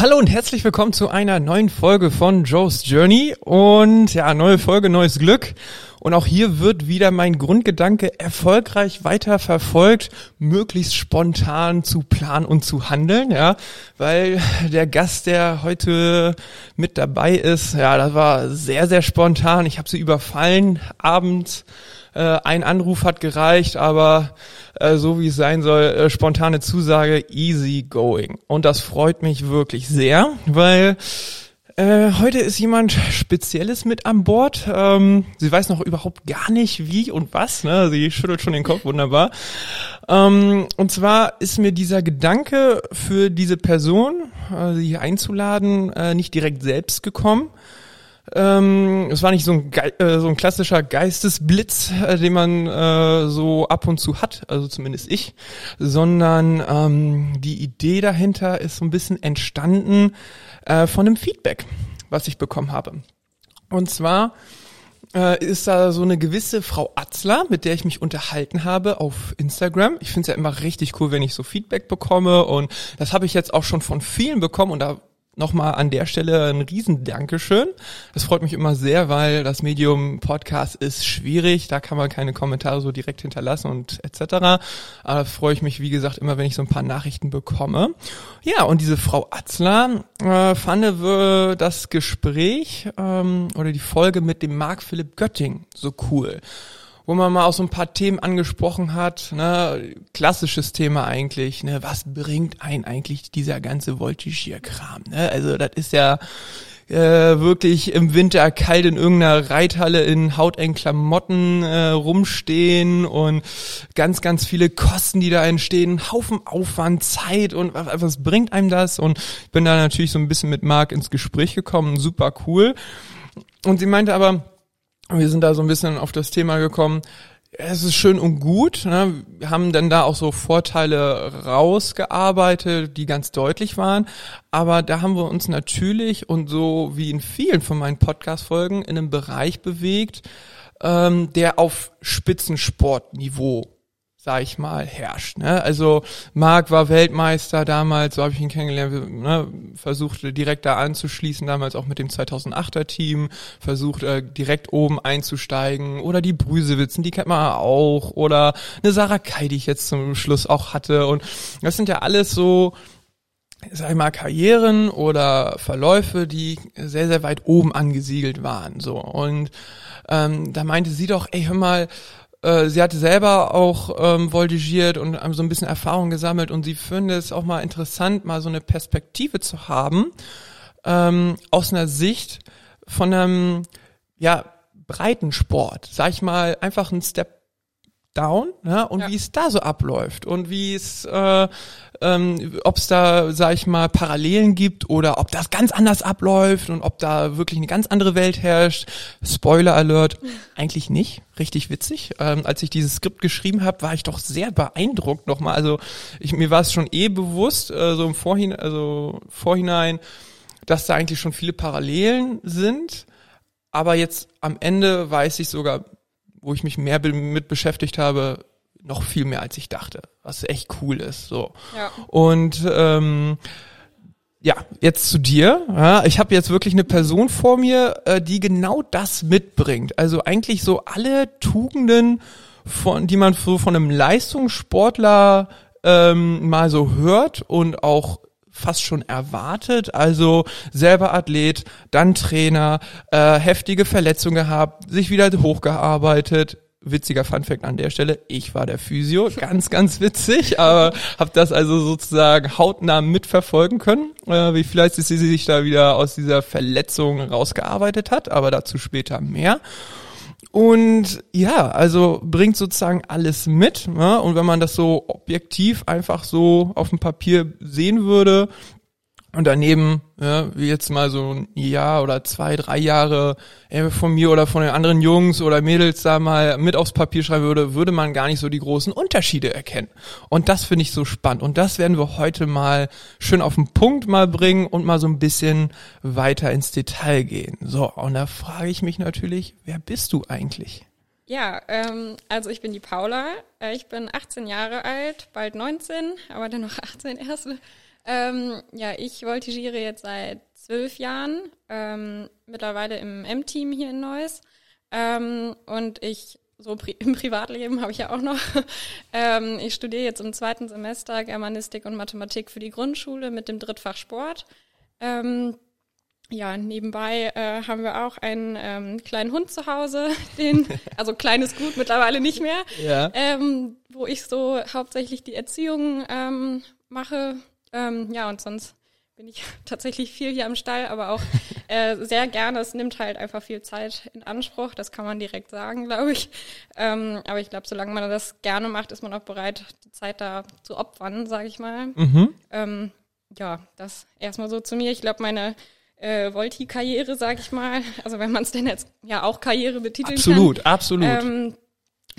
Hallo und herzlich willkommen zu einer neuen Folge von Joe's Journey und ja, neue Folge, neues Glück. Und auch hier wird wieder mein Grundgedanke erfolgreich weiter verfolgt, möglichst spontan zu planen und zu handeln, ja, weil der Gast, der heute mit dabei ist, ja, das war sehr, sehr spontan. Ich habe sie überfallen abends. Äh, ein Anruf hat gereicht, aber äh, so wie es sein soll, äh, spontane Zusage, easy going. Und das freut mich wirklich sehr, weil äh, heute ist jemand Spezielles mit an Bord. Ähm, sie weiß noch überhaupt gar nicht wie und was. Ne? Sie schüttelt schon den Kopf, wunderbar. Ähm, und zwar ist mir dieser Gedanke für diese Person, äh, sie hier einzuladen, äh, nicht direkt selbst gekommen. Ähm, es war nicht so ein, äh, so ein klassischer Geistesblitz, äh, den man äh, so ab und zu hat, also zumindest ich, sondern ähm, die Idee dahinter ist so ein bisschen entstanden äh, von einem Feedback, was ich bekommen habe. Und zwar äh, ist da so eine gewisse Frau Atzler, mit der ich mich unterhalten habe auf Instagram. Ich finde es ja immer richtig cool, wenn ich so Feedback bekomme und das habe ich jetzt auch schon von vielen bekommen und da nochmal an der Stelle ein riesen Dankeschön. Das freut mich immer sehr, weil das Medium Podcast ist schwierig. Da kann man keine Kommentare so direkt hinterlassen und etc. Aber freue ich mich, wie gesagt, immer, wenn ich so ein paar Nachrichten bekomme. Ja, und diese Frau Atzler äh, fand das Gespräch ähm, oder die Folge mit dem Marc Philipp Götting so cool wo man mal auch so ein paar Themen angesprochen hat, ne, klassisches Thema eigentlich, ne, was bringt ein eigentlich dieser ganze Voltigierkram, ne? Also das ist ja äh, wirklich im Winter kalt in irgendeiner Reithalle in hautengen Klamotten äh, rumstehen und ganz, ganz viele Kosten, die da entstehen, Haufen Aufwand, Zeit und was, was bringt einem das? Und ich bin da natürlich so ein bisschen mit Marc ins Gespräch gekommen, super cool. Und sie meinte aber, wir sind da so ein bisschen auf das Thema gekommen. Es ist schön und gut. Ne? Wir haben dann da auch so Vorteile rausgearbeitet, die ganz deutlich waren. Aber da haben wir uns natürlich und so wie in vielen von meinen Podcast-Folgen in einem Bereich bewegt, ähm, der auf Spitzensportniveau sag ich mal, herrscht. Ne? Also Marc war Weltmeister damals, so habe ich ihn kennengelernt, ne? versuchte direkt da anzuschließen, damals auch mit dem 2008er Team, versucht äh, direkt oben einzusteigen oder die Brüsewitzen, die kennt man auch oder eine Sarah Kai, die ich jetzt zum Schluss auch hatte und das sind ja alles so sag ich mal, Karrieren oder Verläufe, die sehr, sehr weit oben angesiedelt waren. So. Und ähm, da meinte sie doch, ey, hör mal, äh, sie hatte selber auch ähm, voltigiert und ähm, so ein bisschen Erfahrung gesammelt und sie findet es auch mal interessant, mal so eine Perspektive zu haben ähm, aus einer Sicht von einem ja breiten Sport, sag ich mal, einfach ein Step down ja, und ja. wie es da so abläuft und wie es, äh, ähm, ob es da, sag ich mal, Parallelen gibt oder ob das ganz anders abläuft und ob da wirklich eine ganz andere Welt herrscht. Spoiler Alert, eigentlich nicht. Richtig witzig. Ähm, als ich dieses Skript geschrieben habe, war ich doch sehr beeindruckt nochmal. Also ich, mir war es schon eh bewusst, äh, so im Vorhinein, also Vorhinein, dass da eigentlich schon viele Parallelen sind. Aber jetzt am Ende weiß ich sogar wo ich mich mehr mit beschäftigt habe, noch viel mehr als ich dachte, was echt cool ist. So. Ja. Und ähm, ja, jetzt zu dir. Ja, ich habe jetzt wirklich eine Person vor mir, äh, die genau das mitbringt. Also eigentlich so alle Tugenden, von, die man so von einem Leistungssportler ähm, mal so hört und auch fast schon erwartet. Also selber Athlet, dann Trainer, äh, heftige Verletzungen gehabt, sich wieder hochgearbeitet. Witziger Funfact an der Stelle, ich war der Physio, ganz, ganz witzig, aber habe das also sozusagen hautnah mitverfolgen können, äh, wie vielleicht sie sich da wieder aus dieser Verletzung rausgearbeitet hat, aber dazu später mehr. Und ja, also bringt sozusagen alles mit. Ne? Und wenn man das so objektiv einfach so auf dem Papier sehen würde, und daneben, ja, wie jetzt mal so ein Jahr oder zwei, drei Jahre von mir oder von den anderen Jungs oder Mädels da mal mit aufs Papier schreiben würde, würde man gar nicht so die großen Unterschiede erkennen. Und das finde ich so spannend. Und das werden wir heute mal schön auf den Punkt mal bringen und mal so ein bisschen weiter ins Detail gehen. So, und da frage ich mich natürlich, wer bist du eigentlich? Ja, ähm, also ich bin die Paula. Äh, ich bin 18 Jahre alt, bald 19, aber dann noch 18 erst. Ähm, ja, ich voltigiere jetzt seit zwölf Jahren, ähm, mittlerweile im M-Team hier in Neuss. Ähm, und ich, so pri im Privatleben habe ich ja auch noch, ähm, ich studiere jetzt im zweiten Semester Germanistik und Mathematik für die Grundschule mit dem Drittfach Sport. Ähm, ja, nebenbei äh, haben wir auch einen ähm, kleinen Hund zu Hause, den, also kleines Gut mittlerweile nicht mehr, Ja. ähm, wo ich so hauptsächlich die Erziehung ähm, mache. Ähm, ja, und sonst bin ich tatsächlich viel hier am Stall, aber auch äh, sehr gerne. Es nimmt halt einfach viel Zeit in Anspruch, das kann man direkt sagen, glaube ich. Ähm, aber ich glaube, solange man das gerne macht, ist man auch bereit, die Zeit da zu opfern, sage ich mal. Mhm. Ähm, ja, das erstmal so zu mir. Ich glaube, meine äh, Volti-Karriere, sag ich mal, also wenn man es denn jetzt ja auch Karriere betiteln Absolut, absolut. kann, ähm,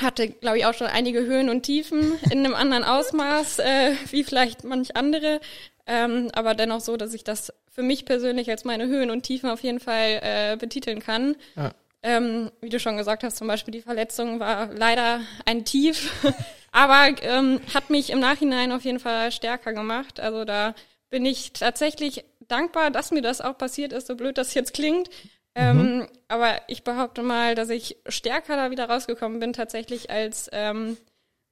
hatte, glaube ich, auch schon einige Höhen und Tiefen in einem anderen Ausmaß, äh, wie vielleicht manch andere. Ähm, aber dennoch so, dass ich das für mich persönlich als meine Höhen und Tiefen auf jeden Fall äh, betiteln kann. Ja. Ähm, wie du schon gesagt hast, zum Beispiel die Verletzung war leider ein Tief, aber ähm, hat mich im Nachhinein auf jeden Fall stärker gemacht. Also da bin ich tatsächlich dankbar, dass mir das auch passiert ist, so blöd das jetzt klingt. Ähm, aber ich behaupte mal, dass ich stärker da wieder rausgekommen bin, tatsächlich, als ähm,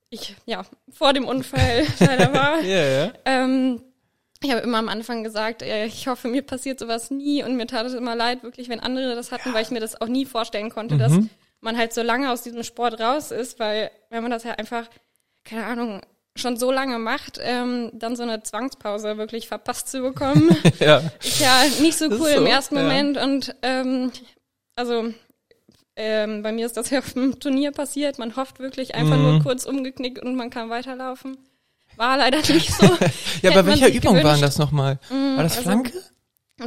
ich ja vor dem Unfall leider war. Ja, ja. Ähm, ich habe immer am Anfang gesagt, äh, ich hoffe, mir passiert sowas nie und mir tat es immer leid, wirklich, wenn andere das hatten, weil ich mir das auch nie vorstellen konnte, dass man halt so lange aus diesem Sport raus ist, weil wenn man das ja einfach, keine Ahnung, schon so lange macht, ähm, dann so eine Zwangspause wirklich verpasst zu bekommen, ja. ist ja nicht so Das cool so, im ersten ja. Moment und ähm, also ähm, bei mir ist das ja auf dem Turnier passiert. Man hofft wirklich einfach Mhm. nur kurz umgeknickt und man kann weiterlaufen. War leider nicht so. Ja, bei welcher Übung waren gewünscht. das nochmal? War das also- Flanke?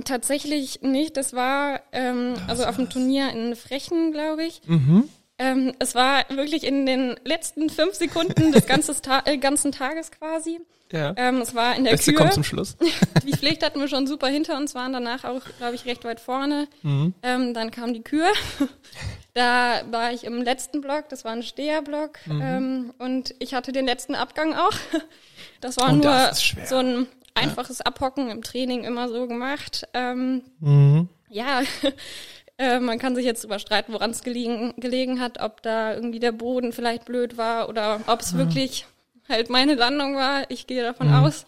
Tatsächlich nicht. Das war ähm, also auf dem Turnier in Frechen, glaube ich. Mhm. Ähm, es war wirklich in den letzten fünf Sekunden des ganzen, Ta äh, ganzen Tages quasi. Ja. Ähm, es war in der Beste Kür. kommt zum Schluss. Die Pflicht hatten wir schon super hinter uns, waren danach auch, glaube ich, recht weit vorne. Mhm. Ähm, dann kam die Kür. Da war ich im letzten Block, das war ein Steherblock. Mhm. Ähm, und ich hatte den letzten Abgang auch. Das war Und nur das so ein einfaches Abhocken im Training immer so gemacht. Ähm, Mhm. ja, äh, man kann sich jetzt überstreiten, woran es gelegen, gelegen hat, ob da irgendwie der Boden vielleicht blöd war oder ob es wirklich halt meine Landung war. Ich gehe davon aus,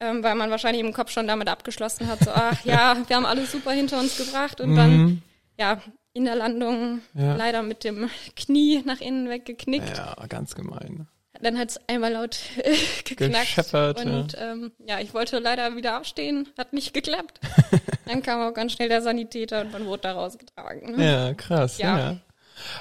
ähm, weil man wahrscheinlich im Kopf schon damit abgeschlossen hat, so, ach ja, wir haben alles super hinter uns gebracht und dann, ja, in der Landung Ja. leider mit dem Knie nach innen weggeknickt. Ja, ganz gemein. Dann hat es einmal laut äh, geknackt. Gescheppert, und ähm, ja, ich wollte leider wieder aufstehen, hat nicht geklappt. Dann kam auch ganz schnell der Sanitäter und man wurde da rausgetragen. Ne? Ja, krass. Ja. Ja.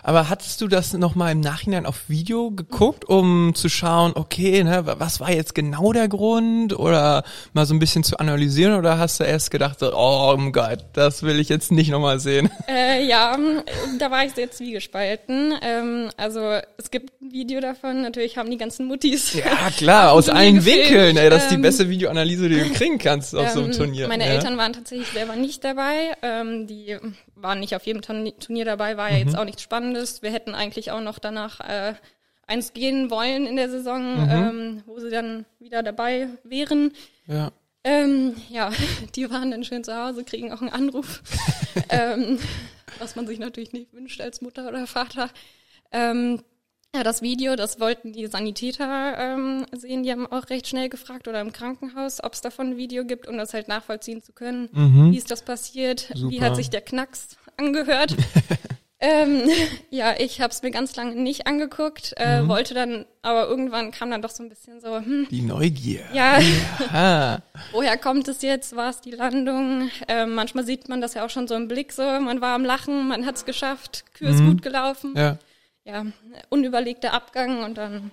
Aber hattest du das nochmal im Nachhinein auf Video geguckt, um zu schauen, okay, ne, wa- was war jetzt genau der Grund oder mal so ein bisschen zu analysieren oder hast du erst gedacht, oh mein Gott, das will ich jetzt nicht nochmal sehen? Äh, ja, ähm, da war ich sehr zwiegespalten. Ähm, also es gibt ein Video davon, natürlich haben die ganzen Muttis. Ja, klar, aus allen. Winkeln, ey, das ist die Ähm, beste Videoanalyse, die du kriegen kannst auf so einem Ähm, Turnier. Meine ja. Eltern waren tatsächlich selber nicht dabei. Ähm, die waren nicht auf jedem Turni- Turnier dabei, war ja Mhm. jetzt auch nichts Spannendes. Wir hätten eigentlich auch noch danach äh, eins gehen wollen in der Saison, Mhm. ähm, wo sie dann wieder dabei wären. Ja. Ähm, ja, die waren dann schön zu Hause, kriegen auch einen Anruf, ähm, was man sich natürlich nicht wünscht als Mutter oder Vater. Ähm, ja, das Video, das wollten die Sanitäter ähm, sehen. Die haben auch recht schnell gefragt oder im Krankenhaus, ob es davon ein Video gibt, um das halt nachvollziehen zu können. Wie ist das passiert? Wie Super. hat sich der Knacks angehört? ähm, ja, ich habe es mir ganz lange nicht angeguckt, äh, wollte dann, aber irgendwann kam dann doch so ein bisschen so, hm, Die Neugier. ja, Ah, woher kommt es jetzt? War es die Landung? Ähm, manchmal sieht man das ja auch schon so im Blick so. Man war am Lachen, man hat es geschafft, Kür ist gut gelaufen. Ja. Ja, unüberlegter Abgang und dann.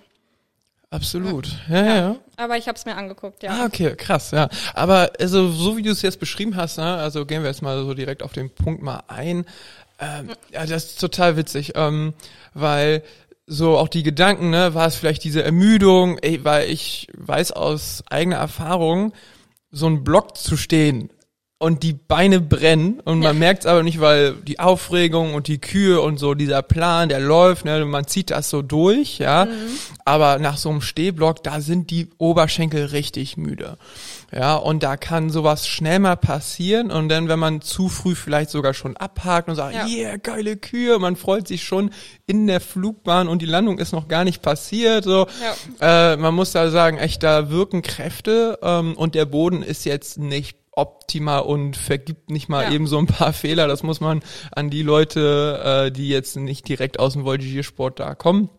absolut. Ja, ja. ja. Aber ich habe es mir angeguckt, ja. Ah, okay, krass, ja. Aber also so wie du es jetzt beschrieben hast, ne, also gehen wir jetzt mal so direkt auf den Punkt mal ein. Ähm, ja, das ist total witzig, ähm, weil so auch die Gedanken, ne, war es vielleicht diese Ermüdung, ey, weil ich weiß aus eigener Erfahrung, so ein Block zu stehen und die Beine brennen und man Ja. merkt es aber nicht, weil die Aufregung und die Kühe und so dieser Plan, der läuft, ne, man zieht das so durch, ja. Aber nach so einem Stehblock, da sind die Oberschenkel richtig müde. Ja, und da kann sowas schnell mal passieren und dann, wenn man zu früh vielleicht sogar schon abhakt und sagt, Ja. yeah, geile Kühe, man freut sich schon in der Flugbahn und die Landung ist noch gar nicht passiert, so. Äh, man muss da sagen, echt, da wirken Kräfte ähm, und der Boden ist jetzt nicht optimal und vergibt nicht mal Ja. eben so ein paar Fehler. Das muss man an die Leute, äh, die jetzt nicht direkt aus dem Voltigiersport da kommen.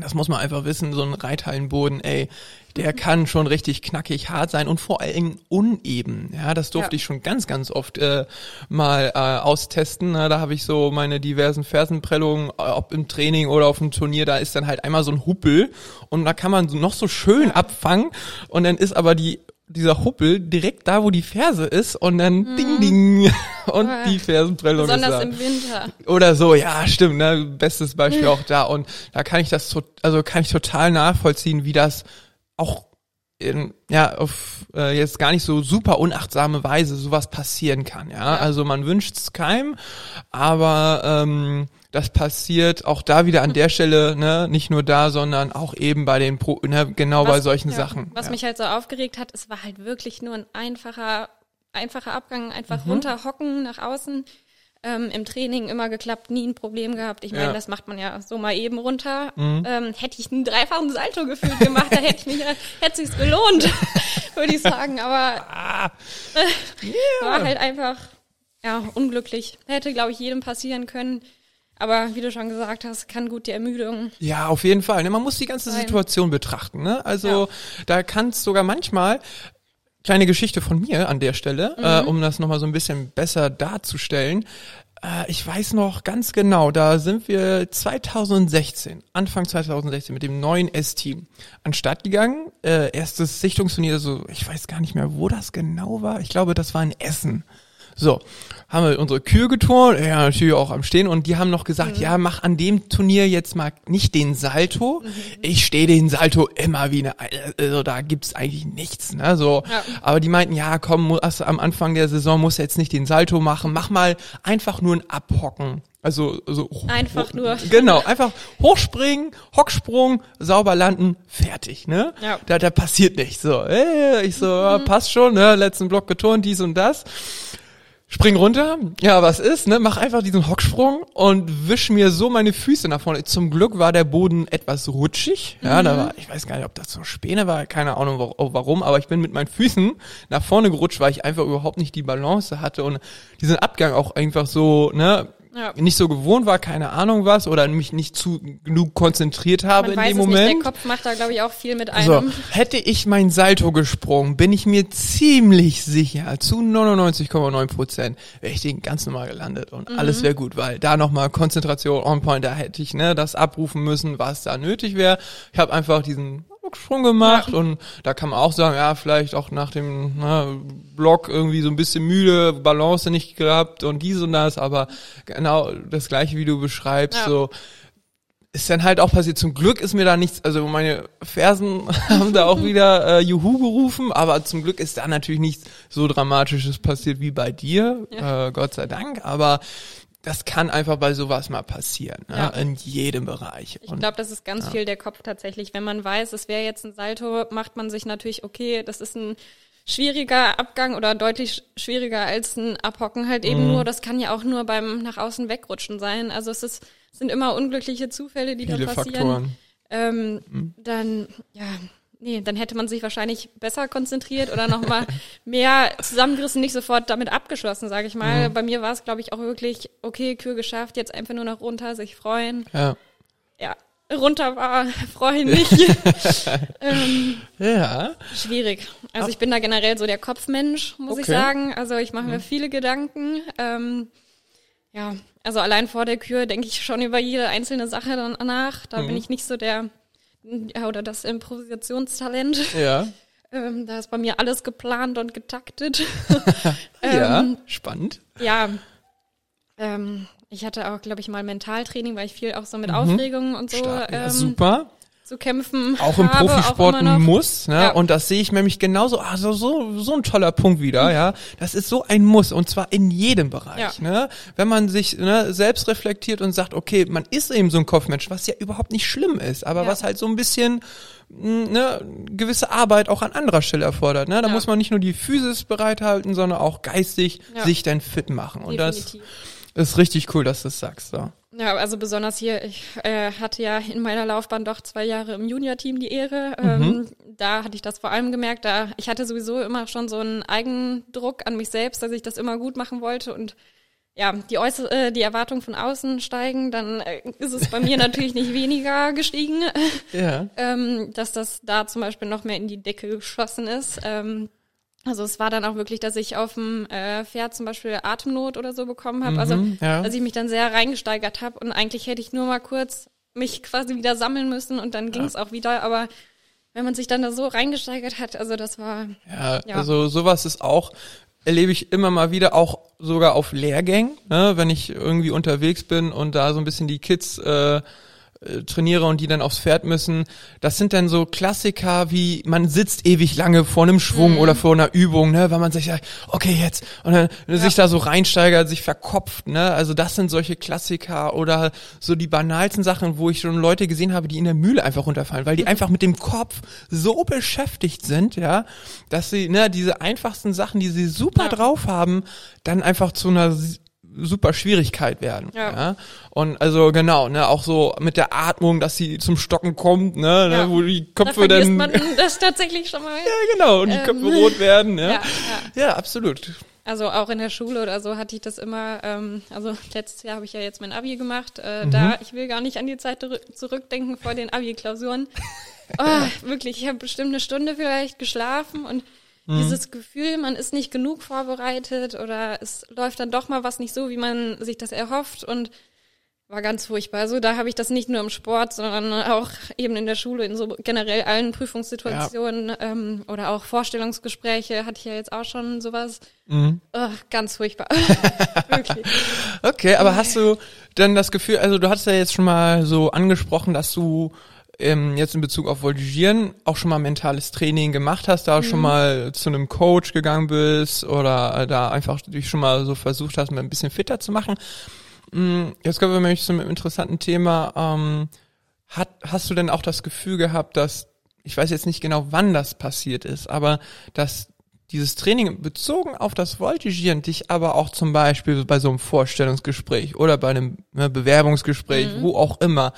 Das muss man einfach wissen, so ein Reithallenboden, ey, der kann schon richtig knackig hart sein und vor allem uneben. Ja, das durfte Ja. ich schon ganz, ganz oft äh, mal äh, austesten. Na, da habe ich so meine diversen Fersenprellungen, äh, ob im Training oder auf dem Turnier, da ist dann halt einmal so ein Huppel und da kann man noch so schön abfangen und dann ist aber die dieser Huppel direkt da, wo die Ferse ist und dann ding ding und Ah. die Fersenprellung ist da. Besonders im Winter. Oder so, ja, stimmt, ne? Bestes Beispiel auch da. Und da kann ich das, also kann ich total nachvollziehen, wie das auch in, ja, auf äh, jetzt gar nicht so super unachtsame Weise sowas passieren kann, ja. Ja. Also man wünscht es keinem, aber ähm, das passiert auch da wieder an der Stelle, ne, nicht nur da, sondern auch eben bei den Pro, ne, genau bei solchen ja, Sachen. Was ja. mich halt so aufgeregt hat, es war halt wirklich nur ein einfacher, einfacher Abgang, Mhm. einfach runterhocken nach außen. Ähm, Im Training immer geklappt, nie ein Problem gehabt. Ich meine, Ja. Mhm. das macht man ja so mal eben runter. Ähm, hätte ich einen dreifachen Salto gefühlt gemacht, da hätte ich mich, hätte sich's gelohnt, würde ich sagen. Aber Ah, war halt einfach ja unglücklich. Hätte, glaube ich, jedem passieren können. Aber wie du schon gesagt hast, kann gut die Ermüdung. Ja, auf jeden Fall. Ne? Man muss die ganze Sein. Situation betrachten. Ne? Also Ja. da kann es sogar manchmal, kleine Geschichte von mir an der Stelle, äh, um das nochmal so ein bisschen besser darzustellen. Äh, ich weiß noch ganz genau, da sind wir 2016, Anfang 2016 mit dem neuen S-Team an Start gegangen. Äh, erstes Sichtungsturnier, so ich weiß gar nicht mehr, wo das genau war. Ich glaube, das war in Essen. So, haben wir unsere Kühe geturnt, ja, natürlich auch am Stehen und die haben noch gesagt, ja, mach an dem Turnier jetzt mal nicht den Salto. Ich stehe den Salto immer wie eine, also da gibt's eigentlich nichts, ne, so. Ja. Aber die meinten, ja, komm, mu- hast du am Anfang der Saison musst du jetzt nicht den Salto machen, mach mal einfach nur ein Abhocken. Also, so Einfach nur. Genau, einfach hochspringen, Hocksprung, sauber landen, fertig, ne? Ja. Da, da passiert nichts. So, äh, ich so, ja, passt schon, ne? Letzten Block geturnt, dies und das. Spring runter, ja, was ist, ne? Mach einfach diesen Hocksprung und wisch mir so meine Füße nach vorne. Zum Glück war der Boden etwas rutschig. Ja, da war, ich weiß gar nicht, ob das so Späne war, keine Ahnung wa- warum, aber ich bin mit meinen Füßen nach vorne gerutscht, weil ich einfach überhaupt nicht die Balance hatte und diesen Abgang auch einfach so, ne? Ja. Nicht so gewohnt war, keine Ahnung was, oder mich nicht zu genug konzentriert habe Man in weiß dem es Moment. nicht, der Kopf macht da, glaube ich, auch viel mit So, einem. hätte ich mein Salto gesprungen, bin ich mir ziemlich sicher, zu 99,9 Prozent, wäre ich den ganz normal gelandet und alles wäre gut, weil da nochmal Konzentration on point, da hätte ich ne, das abrufen müssen, was da nötig wäre. Ich habe einfach diesen Sprung gemacht und da kann man auch sagen, ja, vielleicht auch nach dem ne, Block irgendwie so ein bisschen müde, Balance nicht gehabt und dies und das, aber genau das gleiche, wie du beschreibst, Ja. so ist dann halt auch passiert. Zum Glück ist mir da nichts, also meine Fersen haben da auch wieder äh, Juhu gerufen, aber zum Glück ist da natürlich nichts so Dramatisches passiert wie bei dir, Ja. äh, Gott sei Dank, aber das kann einfach bei sowas mal passieren, Ja. ne? in jedem Bereich. Ich glaube, das ist ganz viel der Kopf tatsächlich. Wenn man weiß, es wäre jetzt ein Salto, macht man sich natürlich, okay, das ist ein schwieriger Abgang oder deutlich sch- schwieriger als ein Abhocken halt Mhm. eben nur. Das kann ja auch nur beim nach außen wegrutschen sein. Also es ist, es sind immer unglückliche Zufälle, die viele da passieren. Faktoren. Ähm, Dann, ja, nee, dann hätte man sich wahrscheinlich besser konzentriert oder nochmal mehr zusammengerissen, nicht sofort damit abgeschlossen, sage ich mal. Bei mir war es, glaube ich, auch wirklich, okay, Kür geschafft, jetzt einfach nur noch runter, sich freuen. Ja. Ja, runter war, freuen nicht. ähm, Ja. schwierig. Also ich bin da generell so der Kopfmensch, muss ich Okay. sagen. Also ich mache mir viele Gedanken. Ähm, ja, also allein vor der Kür denke ich schon über jede einzelne Sache dann nach. Da bin ich nicht so der ja, oder das Improvisationstalent. Ja. Ähm, da ist bei mir alles geplant und getaktet. ja. Ähm, Spannend. ja. Ähm, ich hatte auch, glaube ich, mal Mentaltraining, weil ich viel auch so mit Mhm. Aufregungen und so. Ja, ähm, super. Zu kämpfen auch im habe, Profisport auch muss, ne? Ja. Und das sehe ich nämlich genauso, also so, so ein toller Punkt wieder, ja. Das ist so ein Muss und zwar in jedem Bereich, Ja. ne? Wenn man sich ne, selbst reflektiert und sagt, okay, man ist eben so ein Kopfmensch, was ja überhaupt nicht schlimm ist, aber Ja. was halt so ein bisschen mh, ne, gewisse Arbeit auch an anderer Stelle erfordert, ne? Da Ja. muss man nicht nur die Physis bereithalten, sondern auch geistig sich dann fit machen und Definitiv. das ist richtig cool, dass du das sagst, so. Ja, also besonders hier, ich äh, hatte ja in meiner Laufbahn doch zwei Jahre im Junior-Team die Ehre. Ähm, da hatte ich das vor allem gemerkt, da ich hatte sowieso immer schon so einen Eigendruck an mich selbst, dass ich das immer gut machen wollte und ja, die äußere, äh, die Erwartungen von außen steigen, dann äh, ist es bei mir natürlich nicht weniger gestiegen, Ja. ähm, dass das da zum Beispiel noch mehr in die Decke geschossen ist. Ähm, also es war dann auch wirklich, dass ich auf dem äh, Pferd zum Beispiel Atemnot oder so bekommen habe. Also Mhm, ja. dass ich mich dann sehr reingesteigert habe und eigentlich hätte ich nur mal kurz mich quasi wieder sammeln müssen und dann ging es auch wieder. Aber wenn man sich dann da so reingesteigert hat, also das war Ja, Ja. also sowas ist auch, erlebe ich immer mal wieder, auch sogar auf Lehrgängen, ne, wenn ich irgendwie unterwegs bin und da so ein bisschen die Kids äh, äh, trainiere und die dann aufs Pferd müssen. Das sind dann so Klassiker wie, man sitzt ewig lange vor einem Schwung oder vor einer Übung, ne, weil man sich sagt, okay, jetzt, und dann sich da so reinsteigert, sich verkopft, ne, also das sind solche Klassiker oder so die banalsten Sachen, wo ich schon Leute gesehen habe, die in der Mühle einfach runterfallen, weil die einfach mit dem Kopf so beschäftigt sind, ja, dass sie, ne, diese einfachsten Sachen, die sie super Ja. drauf haben, dann einfach zu einer super Schwierigkeit werden. Ja. Ja. Und also genau, ne, auch so mit der Atmung, dass sie zum Stocken kommt, ne, ne Ja. wo die da Köpfe vergisst dann man das tatsächlich schon mal. ja, genau, und die Ähm, Köpfe rot werden, ja. Ja, ja. Ja, absolut. Also auch in der Schule oder so hatte ich das immer, ähm, also letztes Jahr habe ich ja jetzt mein Abi gemacht, äh, Mhm. da, ich will gar nicht an die Zeit zurück- zurückdenken vor den Abi-Klausuren. Oh, wirklich, ich habe bestimmt eine Stunde vielleicht geschlafen und Mhm. dieses Gefühl, man ist nicht genug vorbereitet oder es läuft dann doch mal was nicht so, wie man sich das erhofft und war ganz furchtbar. Also da habe ich das nicht nur im Sport, sondern auch eben in der Schule, in so generell allen Prüfungssituationen ähm, oder auch Vorstellungsgespräche hatte ich ja jetzt auch schon sowas. Mhm. Oh, ganz furchtbar. Wirklich. Okay, aber hast du denn das Gefühl, also du hattest ja jetzt schon mal so angesprochen, dass du ähm, jetzt in Bezug auf Voltigieren auch schon mal mentales Training gemacht hast, da schon mal zu einem Coach gegangen bist oder da einfach dich schon mal so versucht hast, mal ein bisschen fitter zu machen. Mm, Jetzt kommen wir nämlich zu einem interessanten Thema. Ähm, hat, hast du denn auch das Gefühl gehabt, dass, ich weiß jetzt nicht genau, wann das passiert ist, aber dass dieses Training bezogen auf das Voltigieren dich aber auch zum Beispiel bei so einem Vorstellungsgespräch oder bei einem ne, Bewerbungsgespräch, wo auch immer,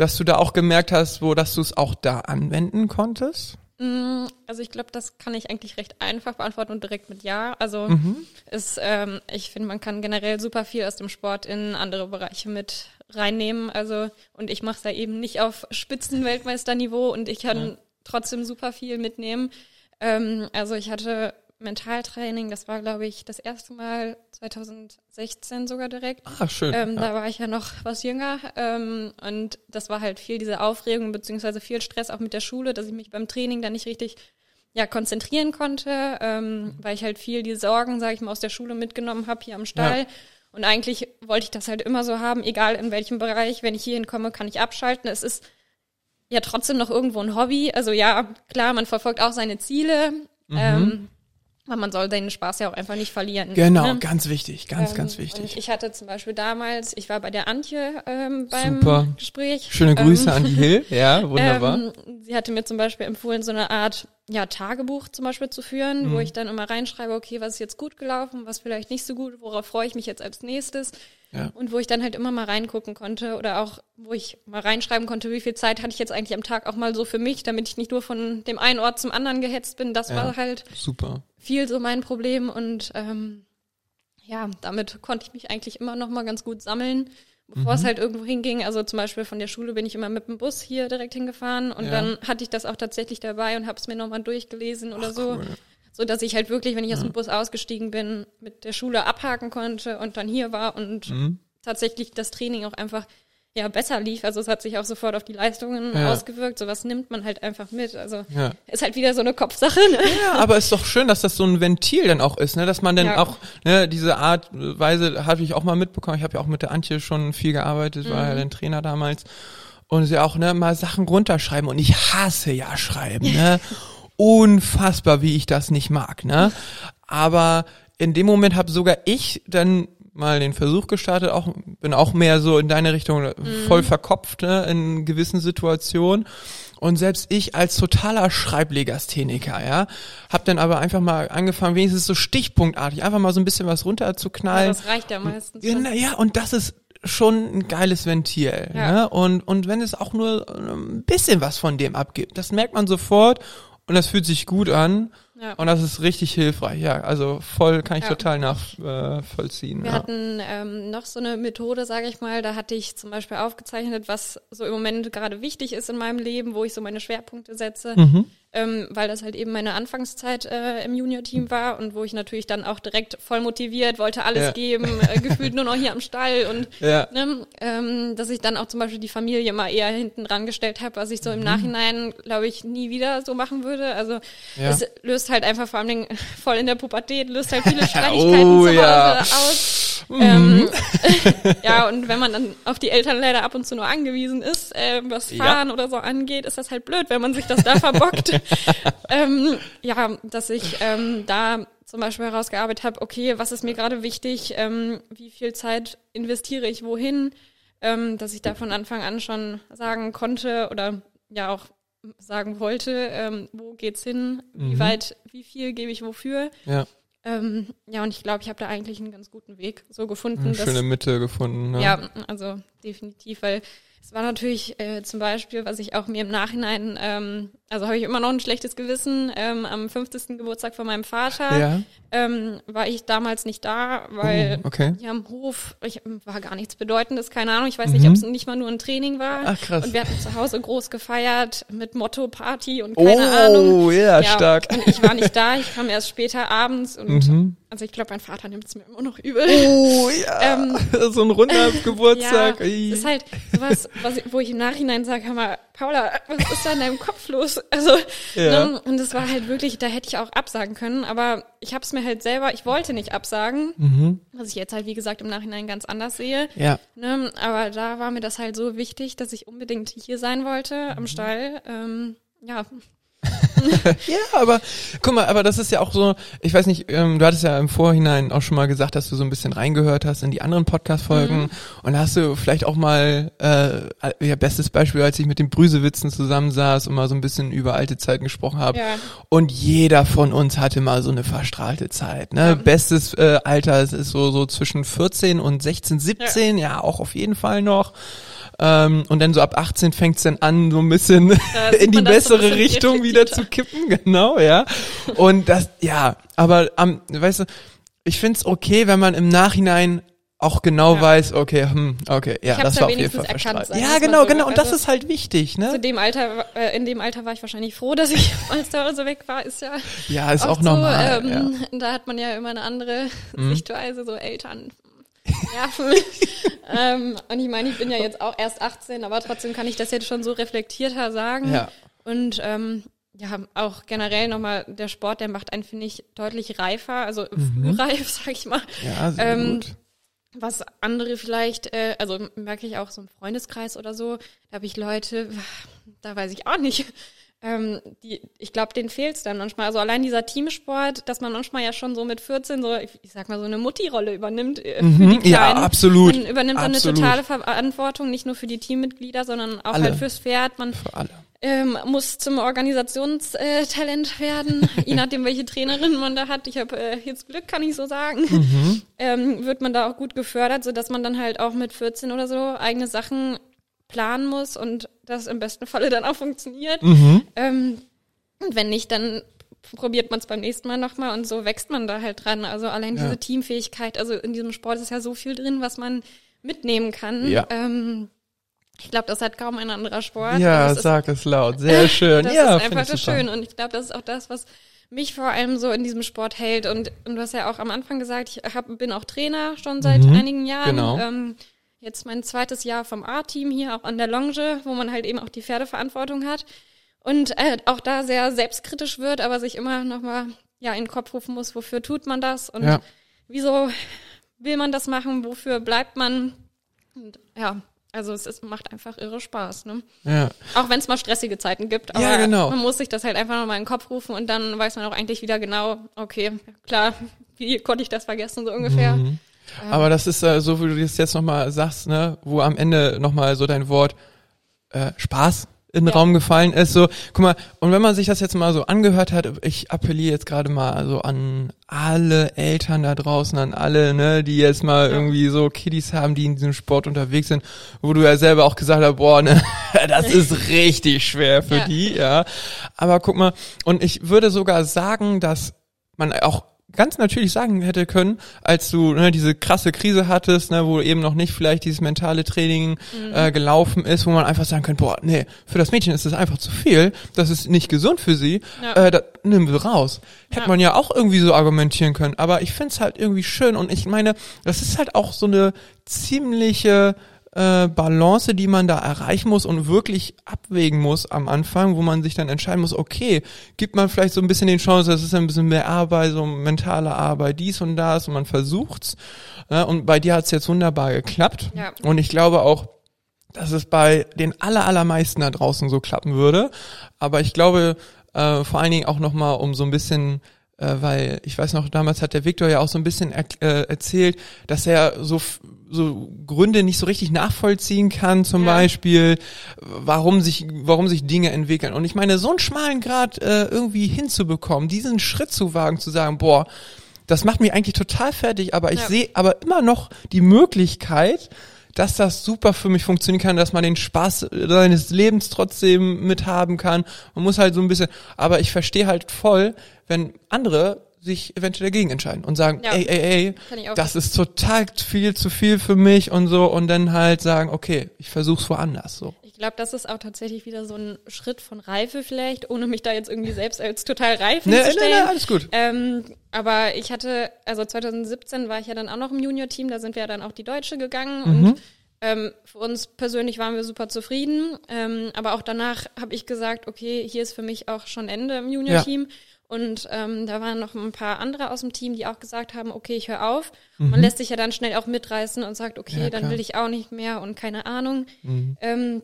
dass du da auch gemerkt hast, wo, dass du es auch da anwenden konntest? Mm, Also ich glaube, das kann ich eigentlich recht einfach beantworten und direkt mit Ja. Also ist, ähm, ich finde, man kann generell super viel aus dem Sport in andere Bereiche mit reinnehmen. Also und ich mache es da eben nicht auf Spitzenweltmeisterniveau und ich kann trotzdem super viel mitnehmen. Ähm, also ich hatte Mentaltraining, das war glaube ich das erste Mal 2016 sogar direkt. Ah, schön. Ähm, ja. Da war ich ja noch was jünger ähm, und das war halt viel diese Aufregung beziehungsweise viel Stress auch mit der Schule, dass ich mich beim Training dann nicht richtig ja konzentrieren konnte, ähm, weil ich halt viel die Sorgen, sage ich mal, aus der Schule mitgenommen habe hier am Stall. Ja. Und eigentlich wollte ich das halt immer so haben, egal in welchem Bereich, wenn ich hier hinkomme, kann ich abschalten. Es ist ja trotzdem noch irgendwo ein Hobby. Also ja, klar, man verfolgt auch seine Ziele, ähm, aber man soll seinen Spaß ja auch einfach nicht verlieren. Genau, ne? ganz wichtig, ganz, Ähm, ganz wichtig. ich hatte zum Beispiel damals, ich war bei der Antje ähm, beim Super. Gespräch. Schöne Grüße ähm, an die Hill, ja, wunderbar. Ähm, sie hatte mir zum Beispiel empfohlen, so eine Art ja, Tagebuch zum Beispiel zu führen, Mhm. wo ich dann immer reinschreibe, okay, was ist jetzt gut gelaufen, was vielleicht nicht so gut, worauf freue ich mich jetzt als nächstes. Ja. Und wo ich dann halt immer mal reingucken konnte oder auch, wo ich mal reinschreiben konnte, wie viel Zeit hatte ich jetzt eigentlich am Tag auch mal so für mich, damit ich nicht nur von dem einen Ort zum anderen gehetzt bin. Das Ja. war halt Super. viel so mein Problem und ähm, ja, damit konnte ich mich eigentlich immer noch mal ganz gut sammeln, bevor Mhm. es halt irgendwo hinging. Also zum Beispiel von der Schule bin ich immer mit dem Bus hier direkt hingefahren und Ja. dann hatte ich das auch tatsächlich dabei und habe es mir noch mal durchgelesen oder so, cool. So dass ich halt wirklich, wenn ich aus dem Bus ausgestiegen bin, mit der Schule abhaken konnte und dann hier war und Mhm. tatsächlich das Training auch einfach ja besser lief. Also es hat sich auch sofort auf die Leistungen Ja. ausgewirkt. Sowas nimmt man halt einfach mit. Also Ja. ist halt wieder so eine Kopfsache. Ne? Ja, aber ist doch schön, dass das so ein Ventil dann auch ist, ne? dass man dann Ja. auch ne, diese Art äh, Weise habe ich auch mal mitbekommen. Ich habe ja auch mit der Antje schon viel gearbeitet, war Mhm. ja dein Trainer damals. und sie auch ne mal Sachen runterschreiben und ich hasse ja schreiben, ne? Unfassbar, wie ich das nicht mag, ne? Aber in dem Moment habe sogar ich dann mal den Versuch gestartet, auch bin auch mehr so in deine Richtung mhm. voll verkopft ne, in gewissen Situationen und selbst ich als totaler Schreiblegastheniker, ja, habe dann aber einfach mal angefangen, wenigstens so stichpunktartig, einfach mal so ein bisschen was runterzuknallen. Ja, das reicht ja meistens. Ja, ja, und das ist schon ein geiles Ventil. Ja. Ne? Und, und wenn es auch nur ein bisschen was von dem abgibt, das merkt man sofort und das fühlt sich gut an. Ja. Und das ist richtig hilfreich, ja. Also voll kann ich ja. total nachvollziehen. Äh, Wir ja. hatten ähm, noch so eine Methode, sage ich mal, da hatte ich zum Beispiel aufgezeichnet, was so im Moment gerade wichtig ist in meinem Leben, wo ich so meine Schwerpunkte setze. Mhm ähm, weil das halt eben meine Anfangszeit äh, im Junior-Team war und wo ich natürlich dann auch direkt voll motiviert, wollte alles ja. geben, äh, gefühlt nur noch hier am Stall und ja. ne, ähm, dass ich dann auch zum Beispiel die Familie mal eher hinten dran gestellt habe, was ich so im mhm. Nachhinein, glaube ich, nie wieder so machen würde. Also ja. es löst halt einfach vor allem Dingen voll in der Pubertät, löst halt viele Streitigkeiten oh, zu Hause aus. Mhm. Ähm, ja, und wenn man dann auf die Eltern leider ab und zu nur angewiesen ist, äh, was Fahren oder so angeht, ist das halt blöd, wenn man sich das da verbockt. ähm, ja, dass ich ähm, da zum Beispiel herausgearbeitet habe, okay, was ist mir gerade wichtig, ähm, wie viel Zeit investiere ich wohin, ähm, dass ich da von Anfang an schon sagen konnte oder ja auch sagen wollte, ähm, wo geht's hin, mhm. wie weit, wie viel gebe ich wofür. Ja. Ähm, ja, und ich glaube, ich habe da eigentlich einen ganz guten Weg so gefunden. Eine schöne Mitte gefunden. Ne? Ja, also definitiv, weil es war natürlich äh, zum Beispiel, was ich auch mir im Nachhinein, ähm, also habe ich immer noch ein schlechtes Gewissen, ähm, am 50. Geburtstag von meinem Vater ja. ähm, war ich damals nicht da, weil oh, okay. hier am Hof ich, war gar nichts Bedeutendes, keine Ahnung, ich weiß nicht, mhm. ob es nicht mal nur ein Training war. Ach, krass. Und wir hatten zu Hause groß gefeiert mit Motto Party und keine oh, Ahnung. Oh, ja, stark. Und ich war nicht da, ich kam erst später abends und mhm. also ich glaube, mein Vater nimmt es mir immer noch übel. Oh ja, ähm, so ein runder Geburtstag. Ja, ist halt sowas, was, wo ich im Nachhinein sage, hör mal, Paula, was ist da in deinem Kopf los? Also, ja. ne, und es war halt wirklich, da hätte ich auch absagen können, aber ich habe es mir halt selber, ich wollte nicht absagen, mhm. was ich jetzt halt, wie gesagt, im Nachhinein ganz anders sehe. Ja. Ne, aber da war mir das halt so wichtig, dass ich unbedingt hier sein wollte mhm. am Stall. Ähm, ja, ja, aber guck mal, aber das ist ja auch so, ich weiß nicht, ähm, du hattest ja im Vorhinein auch schon mal gesagt, dass du so ein bisschen reingehört hast in die anderen Podcast-Folgen mhm. und hast du vielleicht auch mal, äh, ja, bestes Beispiel, als ich mit den Brüsewitzen zusammensaß und mal so ein bisschen über alte Zeiten gesprochen habe ja. und jeder von uns hatte mal so eine verstrahlte Zeit, ne? Ja. Bestes äh, Alter ist so, so zwischen 14 und 16, 17, ja, ja auch auf jeden Fall noch. Ähm, und dann so ab 18 fängt es dann an, so ein bisschen in die bessere so Richtung wieder zu kippen, genau, ja. Und das, ja, aber am, weißt du, ich find's okay, wenn man im Nachhinein auch genau ja. weiß, okay, hm, okay, ja, das war auf jeden Fall erkannt, Ja, genau, genau, und das also ist halt wichtig, ne? Zu dem Alter, äh, in dem Alter war ich wahrscheinlich froh, dass ich als da so weg war, ist ja. Ja, ist auch normal. So, ähm, ja. Da hat man ja immer eine andere mhm. Sichtweise, so Eltern nerven. ähm, und ich meine, ich bin ja jetzt auch erst 18, aber trotzdem kann ich das jetzt schon so reflektierter sagen. Ja. Und ähm, ja, auch generell nochmal, der Sport, der macht einen, finde ich, deutlich reifer, also mhm. frühreif, sag ich mal. Ja, sehr ähm, gut. Was andere vielleicht, äh, also merke ich auch so im Freundeskreis oder so, da habe ich Leute, da weiß ich auch nicht, ähm, die, ich glaube, denen fehlt es dann manchmal. Also allein dieser Teamsport, dass man manchmal ja schon so mit 14 so, ich, ich sag mal, so eine Mutti-Rolle übernimmt äh, mhm, für die Kleinen. Ja, absolut. Man übernimmt absolut. dann eine totale Verantwortung, nicht nur für die Teammitglieder, sondern auch alle. halt fürs Pferd. Man für alle. Ähm, muss zum Organisationstalent werden, je nachdem, welche Trainerin man da hat. Ich habe äh, jetzt Glück, kann ich so sagen. Mhm. Ähm, wird man da auch gut gefördert, so dass man dann halt auch mit 14 oder so eigene Sachen planen muss und das im besten Falle dann auch funktioniert. Mhm. Ähm, und wenn nicht, dann probiert man es beim nächsten Mal nochmal und so wächst man da halt dran. Also allein ja. diese Teamfähigkeit, also in diesem Sport ist ja so viel drin, was man mitnehmen kann. Ja. Ähm, ich glaube, das hat kaum ein anderer Sport. Ja, sag es laut. Sehr schön. das ja, ist einfach so schön. Und ich glaube, das ist auch das, was mich vor allem so in diesem Sport hält. Und, und du hast ja auch am Anfang gesagt, ich hab, bin auch Trainer schon seit mhm, einigen Jahren. Genau. Ähm, jetzt mein zweites Jahr vom A-Team hier auch an der Longe, wo man halt eben auch die Pferdeverantwortung hat und äh, auch da sehr selbstkritisch wird, aber sich immer nochmal ja in den Kopf rufen muss, wofür tut man das und ja. wieso will man das machen, wofür bleibt man und ja, Also es ist, macht einfach irre Spaß, ne? Ja. Auch wenn es mal stressige Zeiten gibt, aber Ja, genau. man muss sich das halt einfach nochmal in den Kopf rufen und dann weiß man auch eigentlich wieder genau, okay, klar, wie konnte ich das vergessen, so ungefähr. Mhm. Aber das ist äh, so, wie du das jetzt nochmal sagst, ne, wo am Ende nochmal so dein Wort äh, Spaß in den Ja. Raum gefallen ist. So, guck mal, und wenn man sich das jetzt mal so angehört hat, ich appelliere jetzt gerade mal also an alle Eltern da draußen, an alle, ne, die jetzt mal Ja. irgendwie so Kiddies haben, die in diesem Sport unterwegs sind, wo du ja selber auch gesagt hast, boah, ne, das ist richtig schwer für Ja. die, ja. Aber guck mal, und ich würde sogar sagen, dass man auch ganz natürlich sagen hätte können, als du ne, diese krasse Krise hattest, ne, wo eben noch nicht vielleicht dieses mentale Training äh, gelaufen ist, wo man einfach sagen könnte, boah, nee, für das Mädchen ist das einfach zu viel, das ist nicht gesund für sie, Ja. äh, das nimm wir raus. Hätte Ja. man ja auch irgendwie so argumentieren können, aber ich find's halt irgendwie schön und ich meine, das ist halt auch so eine ziemliche äh, Balance, die man da erreichen muss und wirklich abwägen muss am Anfang, wo man sich dann entscheiden muss, okay, gibt man vielleicht so ein bisschen den Chance, das ist ein bisschen mehr Arbeit, so mentale Arbeit, dies und das und man versucht's. Ne? Und bei dir hat's jetzt wunderbar geklappt. Ja. Und ich glaube auch, dass es bei den aller, allermeisten da draußen so klappen würde. Aber ich glaube, äh, vor allen Dingen auch nochmal um so ein bisschen, äh, weil ich weiß noch, damals hat der Viktor ja auch so ein bisschen er, äh, erzählt, dass er so, so Gründe nicht so richtig nachvollziehen kann, zum Ja. Beispiel, warum sich, warum sich Dinge entwickeln. Und ich meine, so einen schmalen Grad äh, irgendwie hinzubekommen, diesen Schritt zu wagen, zu sagen, boah, das macht mich eigentlich total fertig, aber ich Ja. sehe aber immer noch die Möglichkeit, dass das super für mich funktionieren kann, dass man den Spaß seines Lebens trotzdem mithaben kann. Man muss halt so ein bisschen, aber ich verstehe halt voll, wenn andere sich eventuell dagegen entscheiden und sagen, Ja. ey, ey, ey, das ist total viel zu viel für mich und so und dann halt sagen, okay, ich versuch's woanders so. Ich glaube, das ist auch tatsächlich wieder so ein Schritt von Reife vielleicht, ohne mich da jetzt irgendwie selbst als total reif Ne, ne, hinzustellen. ne, alles gut. Ähm, aber ich hatte, also 2017 war ich ja dann auch noch im Junior-Team, da sind wir ja dann auch die Deutsche gegangen Mhm. und ähm, für uns persönlich waren wir super zufrieden. Ähm, aber auch danach habe ich gesagt, okay, hier ist für mich auch schon Ende im Junior-Team. Und ähm, da waren noch ein paar andere aus dem Team, die auch gesagt haben, okay, ich höre auf. Man lässt sich ja dann schnell auch mitreißen und sagt, okay, Mhm. Ja, dann will ich auch nicht mehr und keine Ahnung. Mhm. Ähm,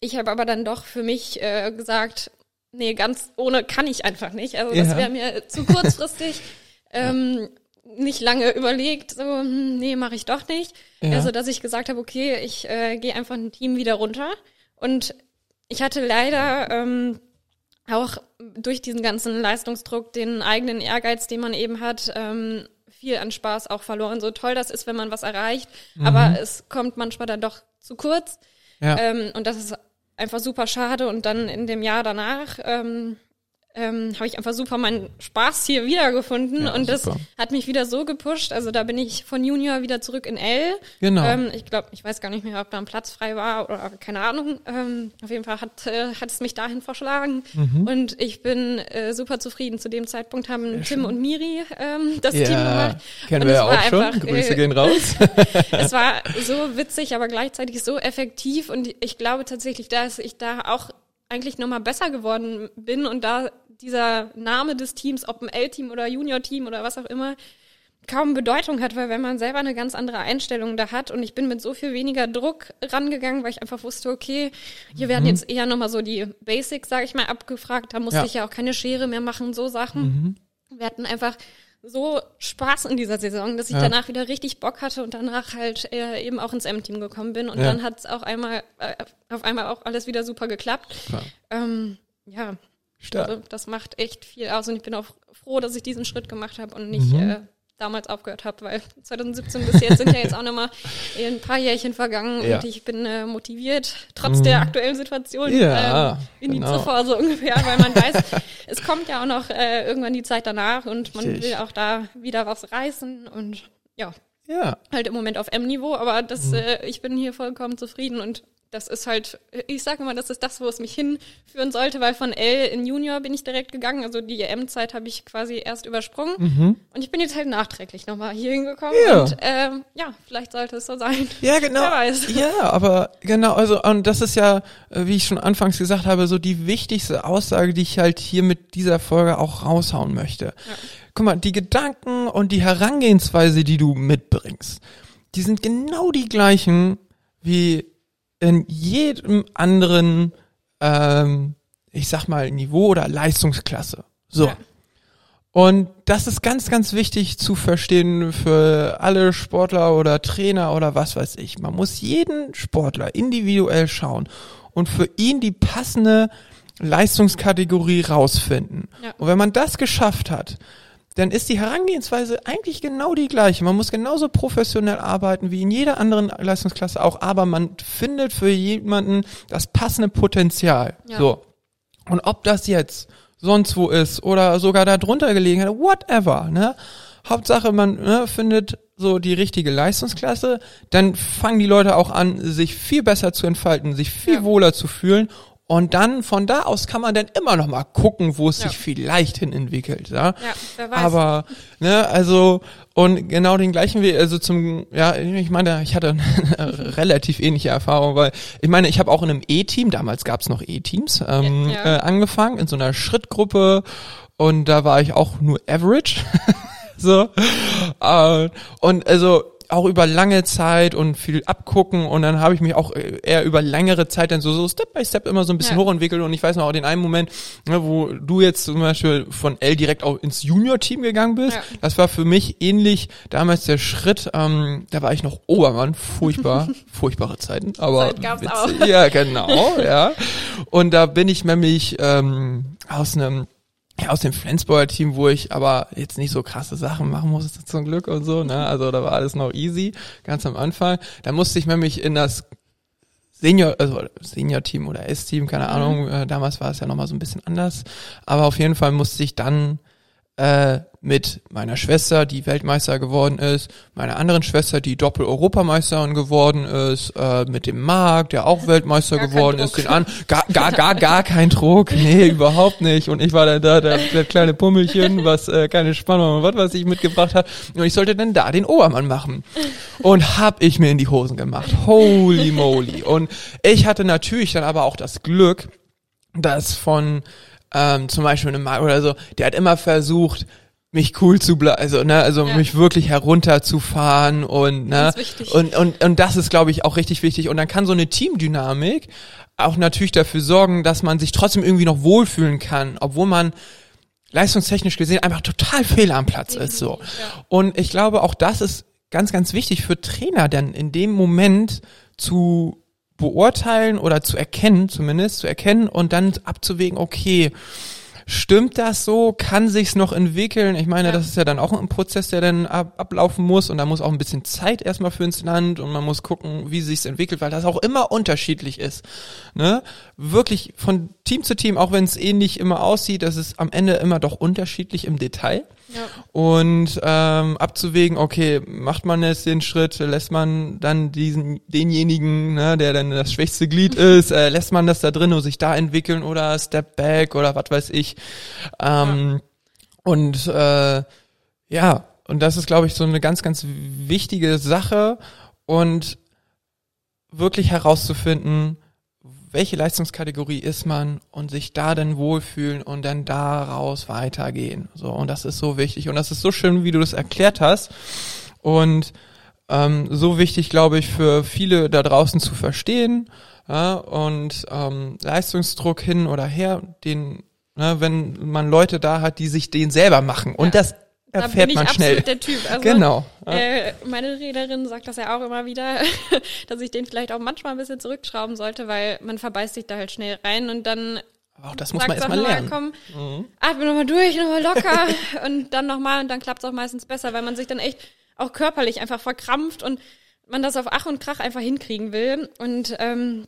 ich habe aber dann doch für mich äh, gesagt, nee, ganz ohne kann ich einfach nicht. Also das Ja. wäre mir zu kurzfristig. ähm, nicht lange überlegt, so, hm, nee, mache ich doch nicht. Ja. Also, dass ich gesagt habe, okay, ich äh, gehe einfach ein Team wieder runter. Und ich hatte leider ähm, auch durch diesen ganzen Leistungsdruck, den eigenen Ehrgeiz, den man eben hat, ähm, viel an Spaß auch verloren. So toll das ist, wenn man was erreicht, aber es kommt manchmal dann doch zu kurz. Mhm. Ja. Ähm, und das ist einfach super schade. Und dann in dem Jahr danach ähm, ähm, habe ich einfach super meinen Spaß hier wiedergefunden. Ja, und das super. hat mich wieder so gepusht. Also da bin ich von Junior wieder zurück in L. Genau. Ähm, ich glaube, ich weiß gar nicht mehr, ob da ein Platz frei war oder keine Ahnung. Ähm, auf jeden Fall hat, äh, hat es mich dahin verschlagen. Mhm. Und ich bin äh, super zufrieden. Zu dem Zeitpunkt haben Tim und Miri ähm, das Team ja, gemacht. kennen Und wir ja auch schon. einfach, Grüße äh, gehen raus. es war so witzig, aber gleichzeitig so effektiv und ich glaube tatsächlich, dass ich da auch eigentlich nochmal besser geworden bin und da dieser Name des Teams, ob ein L-Team oder Junior-Team oder was auch immer, kaum Bedeutung hat, weil wenn man selber eine ganz andere Einstellung da hat und ich bin mit so viel weniger Druck rangegangen, weil ich einfach wusste, okay, hier werden jetzt eher nochmal so die Basics, sage ich mal, abgefragt, da musste Ja. ich ja auch keine Schere mehr machen, so Sachen. Wir hatten einfach so Spaß in dieser Saison, dass ich Ja. danach wieder richtig Bock hatte und danach halt äh, eben auch ins M-Team gekommen bin. Und Ja. dann hat es auch einmal, äh, auf einmal auch alles wieder super geklappt. Ähm, ja, Stark. also das macht echt viel aus und ich bin auch froh, dass ich diesen Schritt gemacht habe und nicht Mhm. äh, damals aufgehört habe, weil 2017 bis jetzt sind ja jetzt auch nochmal ein paar Jährchen vergangen Ja. und ich bin äh, motiviert, trotz der aktuellen Situation, Ja, ähm, wie nie genau. zuvor so ungefähr, weil man weiß, es kommt ja auch noch äh, irgendwann die Zeit danach und man Richtig. will auch da wieder was reißen und ja, Ja. halt im Moment auf M-Niveau, aber das, äh, ich bin hier vollkommen zufrieden und das ist halt, ich sage mal, das ist das, wo es mich hinführen sollte, weil von L in Junior bin ich direkt gegangen, also die EM-Zeit habe ich quasi erst übersprungen und ich bin jetzt halt nachträglich nochmal hier hingekommen Ja. und ähm, ja, vielleicht sollte es so sein. Ja, genau. Wer weiß. Ja, aber genau, also und das ist ja, äh, wie ich schon anfangs gesagt habe, so die wichtigste Aussage, die ich halt hier mit dieser Folge auch raushauen möchte. Guck mal, die Gedanken und die Herangehensweise, die du mitbringst, die sind genau die gleichen wie in jedem anderen, ähm, ich sag mal, Niveau oder Leistungsklasse. So. Ja. Und das ist ganz, ganz wichtig zu verstehen für alle Sportler oder Trainer oder was weiß ich. Man muss jeden Sportler individuell schauen und für ihn die passende Leistungskategorie rausfinden. Ja. Und wenn man das geschafft hat, dann ist die Herangehensweise eigentlich genau die gleiche. Man muss genauso professionell arbeiten wie in jeder anderen Leistungsklasse auch, aber man findet für jemanden das passende Potenzial. Ja. So. Und ob das jetzt sonst wo ist oder sogar da drunter gelegen hat, whatever, ne? Hauptsache, man ne, findet so die richtige Leistungsklasse, dann fangen die Leute auch an, sich viel besser zu entfalten, sich viel Ja. wohler zu fühlen. Und dann von da aus kann man dann immer noch mal gucken, wo es Ja. sich vielleicht hin entwickelt. Ja, Ja, wer weiß. aber ne, also und genau den gleichen Weg, also zum, ja, ich meine, ich hatte eine relativ ähnliche Erfahrung, weil ich meine, ich habe auch in einem E-Team, damals gab es noch E-Teams, ähm, Ja. Äh, angefangen in so einer Schrittgruppe und da war ich auch nur Average, so äh, und also auch über lange Zeit und viel abgucken und dann habe ich mich auch äh, eher über längere Zeit dann so, so Step by Step immer so ein bisschen Ja. hochentwickelt und ich weiß noch auch den einen Moment, ne, wo du jetzt zum Beispiel von L direkt auch ins Junior-Team gegangen bist, Ja. das war für mich ähnlich damals der Schritt, ähm, da war ich noch Obermann, furchtbar, furchtbare Zeiten, aber Zeit gab's witzig. auch. ja genau, ja und da bin ich nämlich ähm, aus einem ja, aus dem Flensburger Team, wo ich aber jetzt nicht so krasse Sachen machen musste zum Glück und so, ne? Also da war alles noch easy, ganz am Anfang. Da musste ich nämlich in das Senior, also Senior-Team oder S-Team, keine Ahnung, äh, damals war es ja nochmal so ein bisschen anders. Aber auf jeden Fall musste ich dann äh, mit meiner Schwester, die Weltmeister geworden ist, meiner anderen Schwester, die Doppel-Europameisterin geworden ist, äh, mit dem Marc, der auch Weltmeister Gar geworden ist, den an, gar, gar, gar, gar kein Druck, nee, überhaupt nicht. Und ich war dann da, der, der kleine Pummelchen, was äh, keine Spannung und was, was ich mitgebracht habe. Und ich sollte dann da den Obermann machen. Und hab ich mir in die Hosen gemacht. Holy moly. Und ich hatte natürlich dann aber auch das Glück, dass von ähm, zum Beispiel einem Marc oder so, der hat immer versucht, mich cool zu bleiben, also ne, also Ja. mich wirklich herunterzufahren und ne und und und das ist glaube ich auch richtig wichtig und dann kann so eine Teamdynamik auch natürlich dafür sorgen, dass man sich trotzdem irgendwie noch wohlfühlen kann, obwohl man leistungstechnisch gesehen einfach total fehl am Platz ist so. Ja. Und ich glaube, auch das ist ganz, ganz wichtig für Trainer, denn in dem Moment zu beurteilen oder zu erkennen, zumindest zu erkennen und dann abzuwägen, okay, stimmt das so? Kann sich's noch entwickeln? Ich meine, Ja. das ist ja dann auch ein Prozess, der dann ab, ablaufen muss und da muss auch ein bisschen Zeit erstmal für ins Land und man muss gucken, wie sich's entwickelt, weil das auch immer unterschiedlich ist. Ne? Wirklich von Team zu Team, auch wenn es ähnlich immer aussieht, das ist am Ende immer doch unterschiedlich im Detail Ja. und ähm, abzuwägen, okay, macht man jetzt den Schritt, lässt man dann diesen denjenigen, ne, der dann das schwächste Glied ist, äh, lässt man das da drin und sich da entwickeln oder Step Back oder was weiß ich. Ähm, Und äh, ja, und das ist, glaube ich, so eine ganz, ganz wichtige Sache und wirklich herauszufinden, welche Leistungskategorie ist man und sich da dann wohlfühlen und dann daraus weitergehen. So, und das ist so wichtig. Und das ist so schön, wie du das erklärt hast. Und ähm, so wichtig, glaube ich, für viele da draußen zu verstehen. Ja, und ähm, Leistungsdruck hin oder her, den, ne, wenn man Leute da hat, die sich den selber machen. Und Ja. das Da erfährt bin ich man absolut schnell. der Typ. Also, Genau. Äh, meine Trainerin sagt das ja auch immer wieder, dass ich den vielleicht auch manchmal ein bisschen zurückschrauben sollte, weil man verbeißt sich da halt schnell rein und dann Aber auch das muss sagt man erstmal nochmal, lernen. komm, atme nochmal durch, nochmal locker und dann nochmal und dann klappt es auch meistens besser, weil man sich dann echt auch körperlich einfach verkrampft und man das auf Ach und Krach einfach hinkriegen will. Und ähm,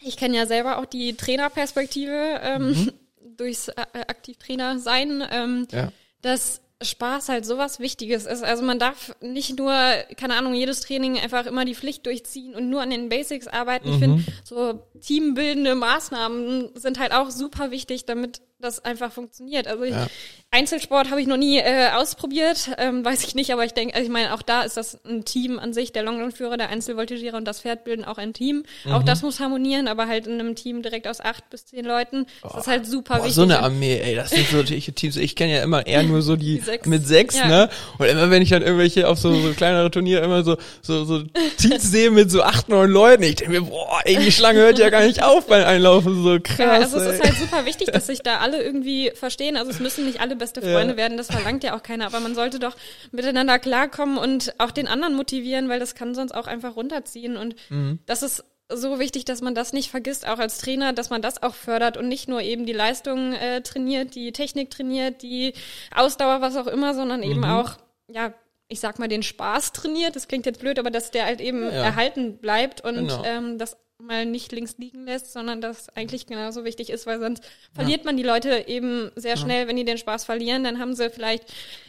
ich kenne ja selber auch die Trainerperspektive ähm, Mhm. durchs äh, Aktivtrainer sein, ähm, Ja. dass Spaß halt sowas Wichtiges ist. Also man darf nicht nur, keine Ahnung, jedes Training einfach immer die Pflicht durchziehen und nur an den Basics arbeiten. Ich Mhm. finde, so teambildende Maßnahmen sind halt auch super wichtig, damit das einfach funktioniert. Also ich, Ja. Einzelsport habe ich noch nie äh, ausprobiert, ähm, weiß ich nicht, aber ich denke, also ich meine, auch da ist das ein Team an sich, der Longlandführer, der Einzelvoltigierer und das Pferd bilden auch ein Team. Mhm. Auch das muss harmonieren, aber halt in einem Team direkt aus acht bis zehn Leuten. Das oh, ist halt super boah, wichtig. So eine Armee, ey, das sind so solche Teams. Ich kenne ja immer eher nur so die, die sechs. mit sechs, ja. ne? Und immer wenn ich dann irgendwelche auf so, so kleinere Turniere immer so so so Teams sehe mit so acht, neun Leuten, ich denke mir, boah, ey, die Schlange hört ja gar nicht auf beim Einlaufen, so krass. Ja, also ey. es ist halt super wichtig, dass sich da alle irgendwie verstehen. Also es müssen nicht alle beste Freunde ja. werden das verlangt ja auch keiner, aber man sollte doch miteinander klarkommen und auch den anderen motivieren, weil das kann sonst auch einfach runterziehen. Und mhm. das ist so wichtig, dass man das nicht vergisst, auch als Trainer, dass man das auch fördert und nicht nur eben die Leistung äh, trainiert, die Technik trainiert, die Ausdauer, was auch immer, sondern eben mhm. auch, ja, ich sag mal, den Spaß trainiert. Das klingt jetzt blöd, aber dass der halt eben ja. erhalten bleibt und genau. ähm, das mal nicht links liegen lässt, sondern das eigentlich genauso wichtig ist, weil sonst verliert ja. man die Leute eben sehr schnell, ja. wenn die den Spaß verlieren. Dann haben sie vielleicht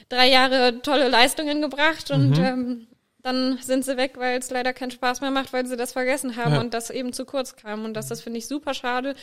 drei Jahre tolle Leistungen gebracht und mhm. ähm, dann sind sie weg, weil es leider keinen Spaß mehr macht, weil sie das vergessen haben ja. und das eben zu kurz kam. Und das, das finde ich super schade.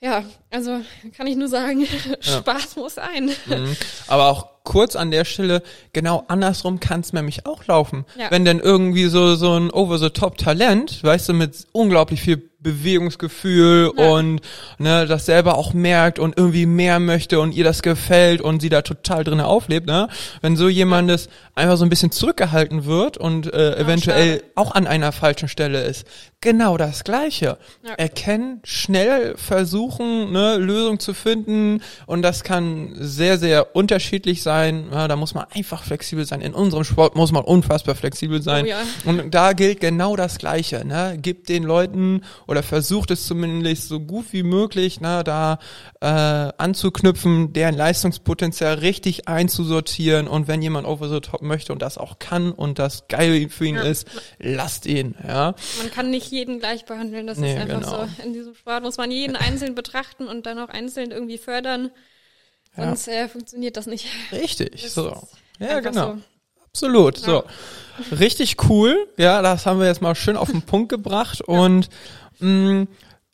Ja, also kann ich nur sagen, Spaß muss sein. Mhm. Aber auch kurz an der Stelle, genau andersrum kann es nämlich auch laufen. Ja. Wenn denn irgendwie so, so ein Over-the-Top-Talent, weißt du, mit unglaublich viel Bewegungsgefühl ja. und ne, das selber auch merkt und irgendwie mehr möchte und ihr das gefällt und sie da total drinne auflebt, ne? Wenn so jemandes einfach so ein bisschen zurückgehalten wird und äh, eventuell auch an einer falschen Stelle ist, genau das Gleiche. Ja. Erkennen, schnell versuchen, ne, Lösung zu finden und das kann sehr, sehr unterschiedlich sein. Ja, da muss man einfach flexibel sein. In unserem Sport muss man unfassbar flexibel sein. Oh ja. Und da gilt genau das Gleiche. Ne? Gibt den Leuten oder versucht es zumindest so gut wie möglich, na, da äh, anzuknüpfen, deren Leistungspotenzial richtig einzusortieren und wenn jemand over the top möchte und das auch kann und das geil für ihn ja. ist, lasst ihn, ja. Man kann nicht jeden gleich behandeln, das nee, ist einfach genau. so. In diesem Sport muss man jeden einzeln betrachten und dann auch einzeln irgendwie fördern. Sonst ja. äh, funktioniert das nicht. Richtig, das so. Ja, genau. So. Absolut, ja. so. Richtig cool. Ja, das haben wir jetzt mal schön auf den Punkt gebracht und mh, mm,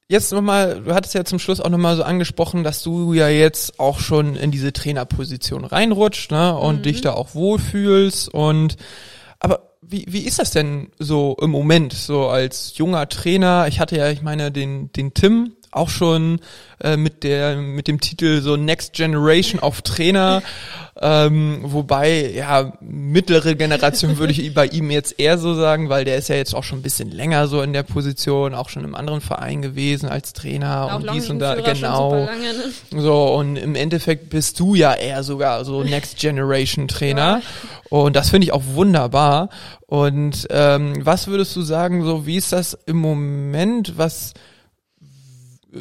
Jetzt nochmal, du hattest ja zum Schluss auch nochmal so angesprochen, dass du ja jetzt auch schon in diese Trainerposition reinrutscht, ne, und mhm. dich da auch wohlfühlst und, aber wie, wie ist das denn so im Moment, so als junger Trainer? Ich hatte ja, ich meine, den, den Tim auch schon äh, mit der mit dem Titel so Next Generation of Trainer, ähm, wobei ja mittlere Generation würde ich bei ihm jetzt eher so sagen, weil der ist ja jetzt auch schon ein bisschen länger so in der Position, auch schon im anderen Verein gewesen als Trainer ja, und dies und da genau. Lange, ne? So und im Endeffekt bist du ja eher sogar so Next Generation Trainer ja. und das finde ich auch wunderbar. Und ähm, was würdest du sagen, so wie ist das im Moment, was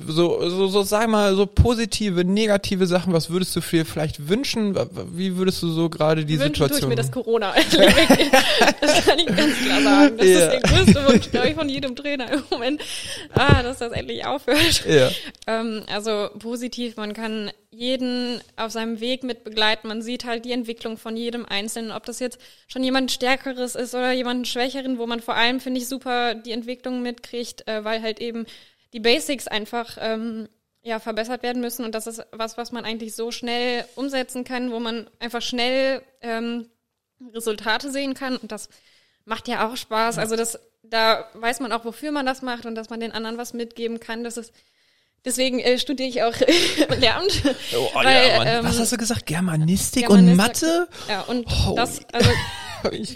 so, so, so sag mal, so positive, negative Sachen, was würdest du dir vielleicht wünschen? Wie würdest du so gerade die Wünschen Situation? Tue ich mir das Corona. das kann ich ganz klar sagen. Das ja. ist der größte Wunsch, glaube ich, von jedem Trainer im Moment. Ah, dass das endlich aufhört. Ja. Ähm, also positiv, man kann jeden auf seinem Weg mit begleiten. Man sieht halt die Entwicklung von jedem Einzelnen, ob das jetzt schon jemand Stärkeres ist oder jemand Schwächeren, wo man vor allem, finde ich, super die Entwicklung mitkriegt, äh, weil halt eben die Basics einfach ähm, ja, verbessert werden müssen. Und das ist was, was man eigentlich so schnell umsetzen kann, wo man einfach schnell ähm, Resultate sehen kann. Und das macht ja auch Spaß. Also das, da weiß man auch, wofür man das macht und dass man den anderen was mitgeben kann. Das ist Deswegen äh, studiere ich auch Lehramt. Oh, weil, ja, ähm, Was hast du gesagt? Germanistik, Germanistik und Mathe? Ja, und oh. das, also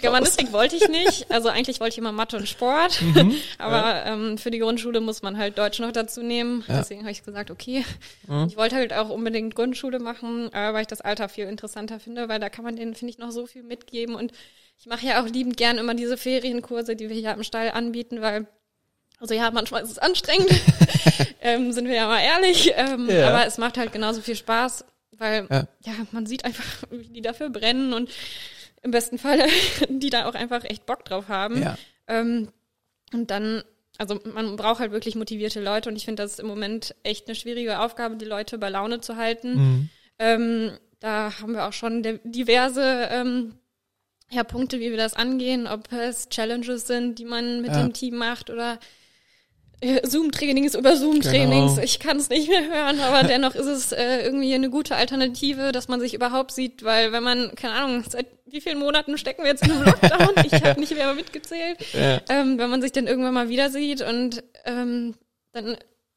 Germanistik wollte ich nicht. Also eigentlich wollte ich immer Mathe und Sport. Mhm, Aber ja. ähm, für die Grundschule muss man halt Deutsch noch dazu nehmen. Ja. Deswegen habe ich gesagt, okay. Mhm. Ich wollte halt auch unbedingt Grundschule machen, äh, weil ich das Alter viel interessanter finde, weil da kann man denen, finde ich, noch so viel mitgeben. Und ich mache ja auch liebend gern immer diese Ferienkurse, die wir hier im Stall anbieten, weil also ja, manchmal ist es anstrengend, ähm, sind wir ja mal ehrlich, ähm, ja. aber es macht halt genauso viel Spaß, weil ja. ja, man sieht einfach, wie die dafür brennen und im besten Fall, die da auch einfach echt Bock drauf haben. Ja. Ähm, und dann, also man braucht halt wirklich motivierte Leute und ich finde, das ist im Moment echt eine schwierige Aufgabe, die Leute bei Laune zu halten. Mhm. Ähm, da haben wir auch schon diverse ähm, ja, Punkte, wie wir das angehen, ob es Challenges sind, die man mit ja. dem Team macht oder Zoom-Trainings über Zoom-Trainings. Genau. Ich kann es nicht mehr hören, aber dennoch ist es äh, irgendwie eine gute Alternative, dass man sich überhaupt sieht, weil wenn man, keine Ahnung, seit wie vielen Monaten stecken wir jetzt in einem Lockdown? Ich habe nicht mehr mitgezählt. Ja. Ähm, wenn man sich dann irgendwann mal wieder sieht und ähm, dann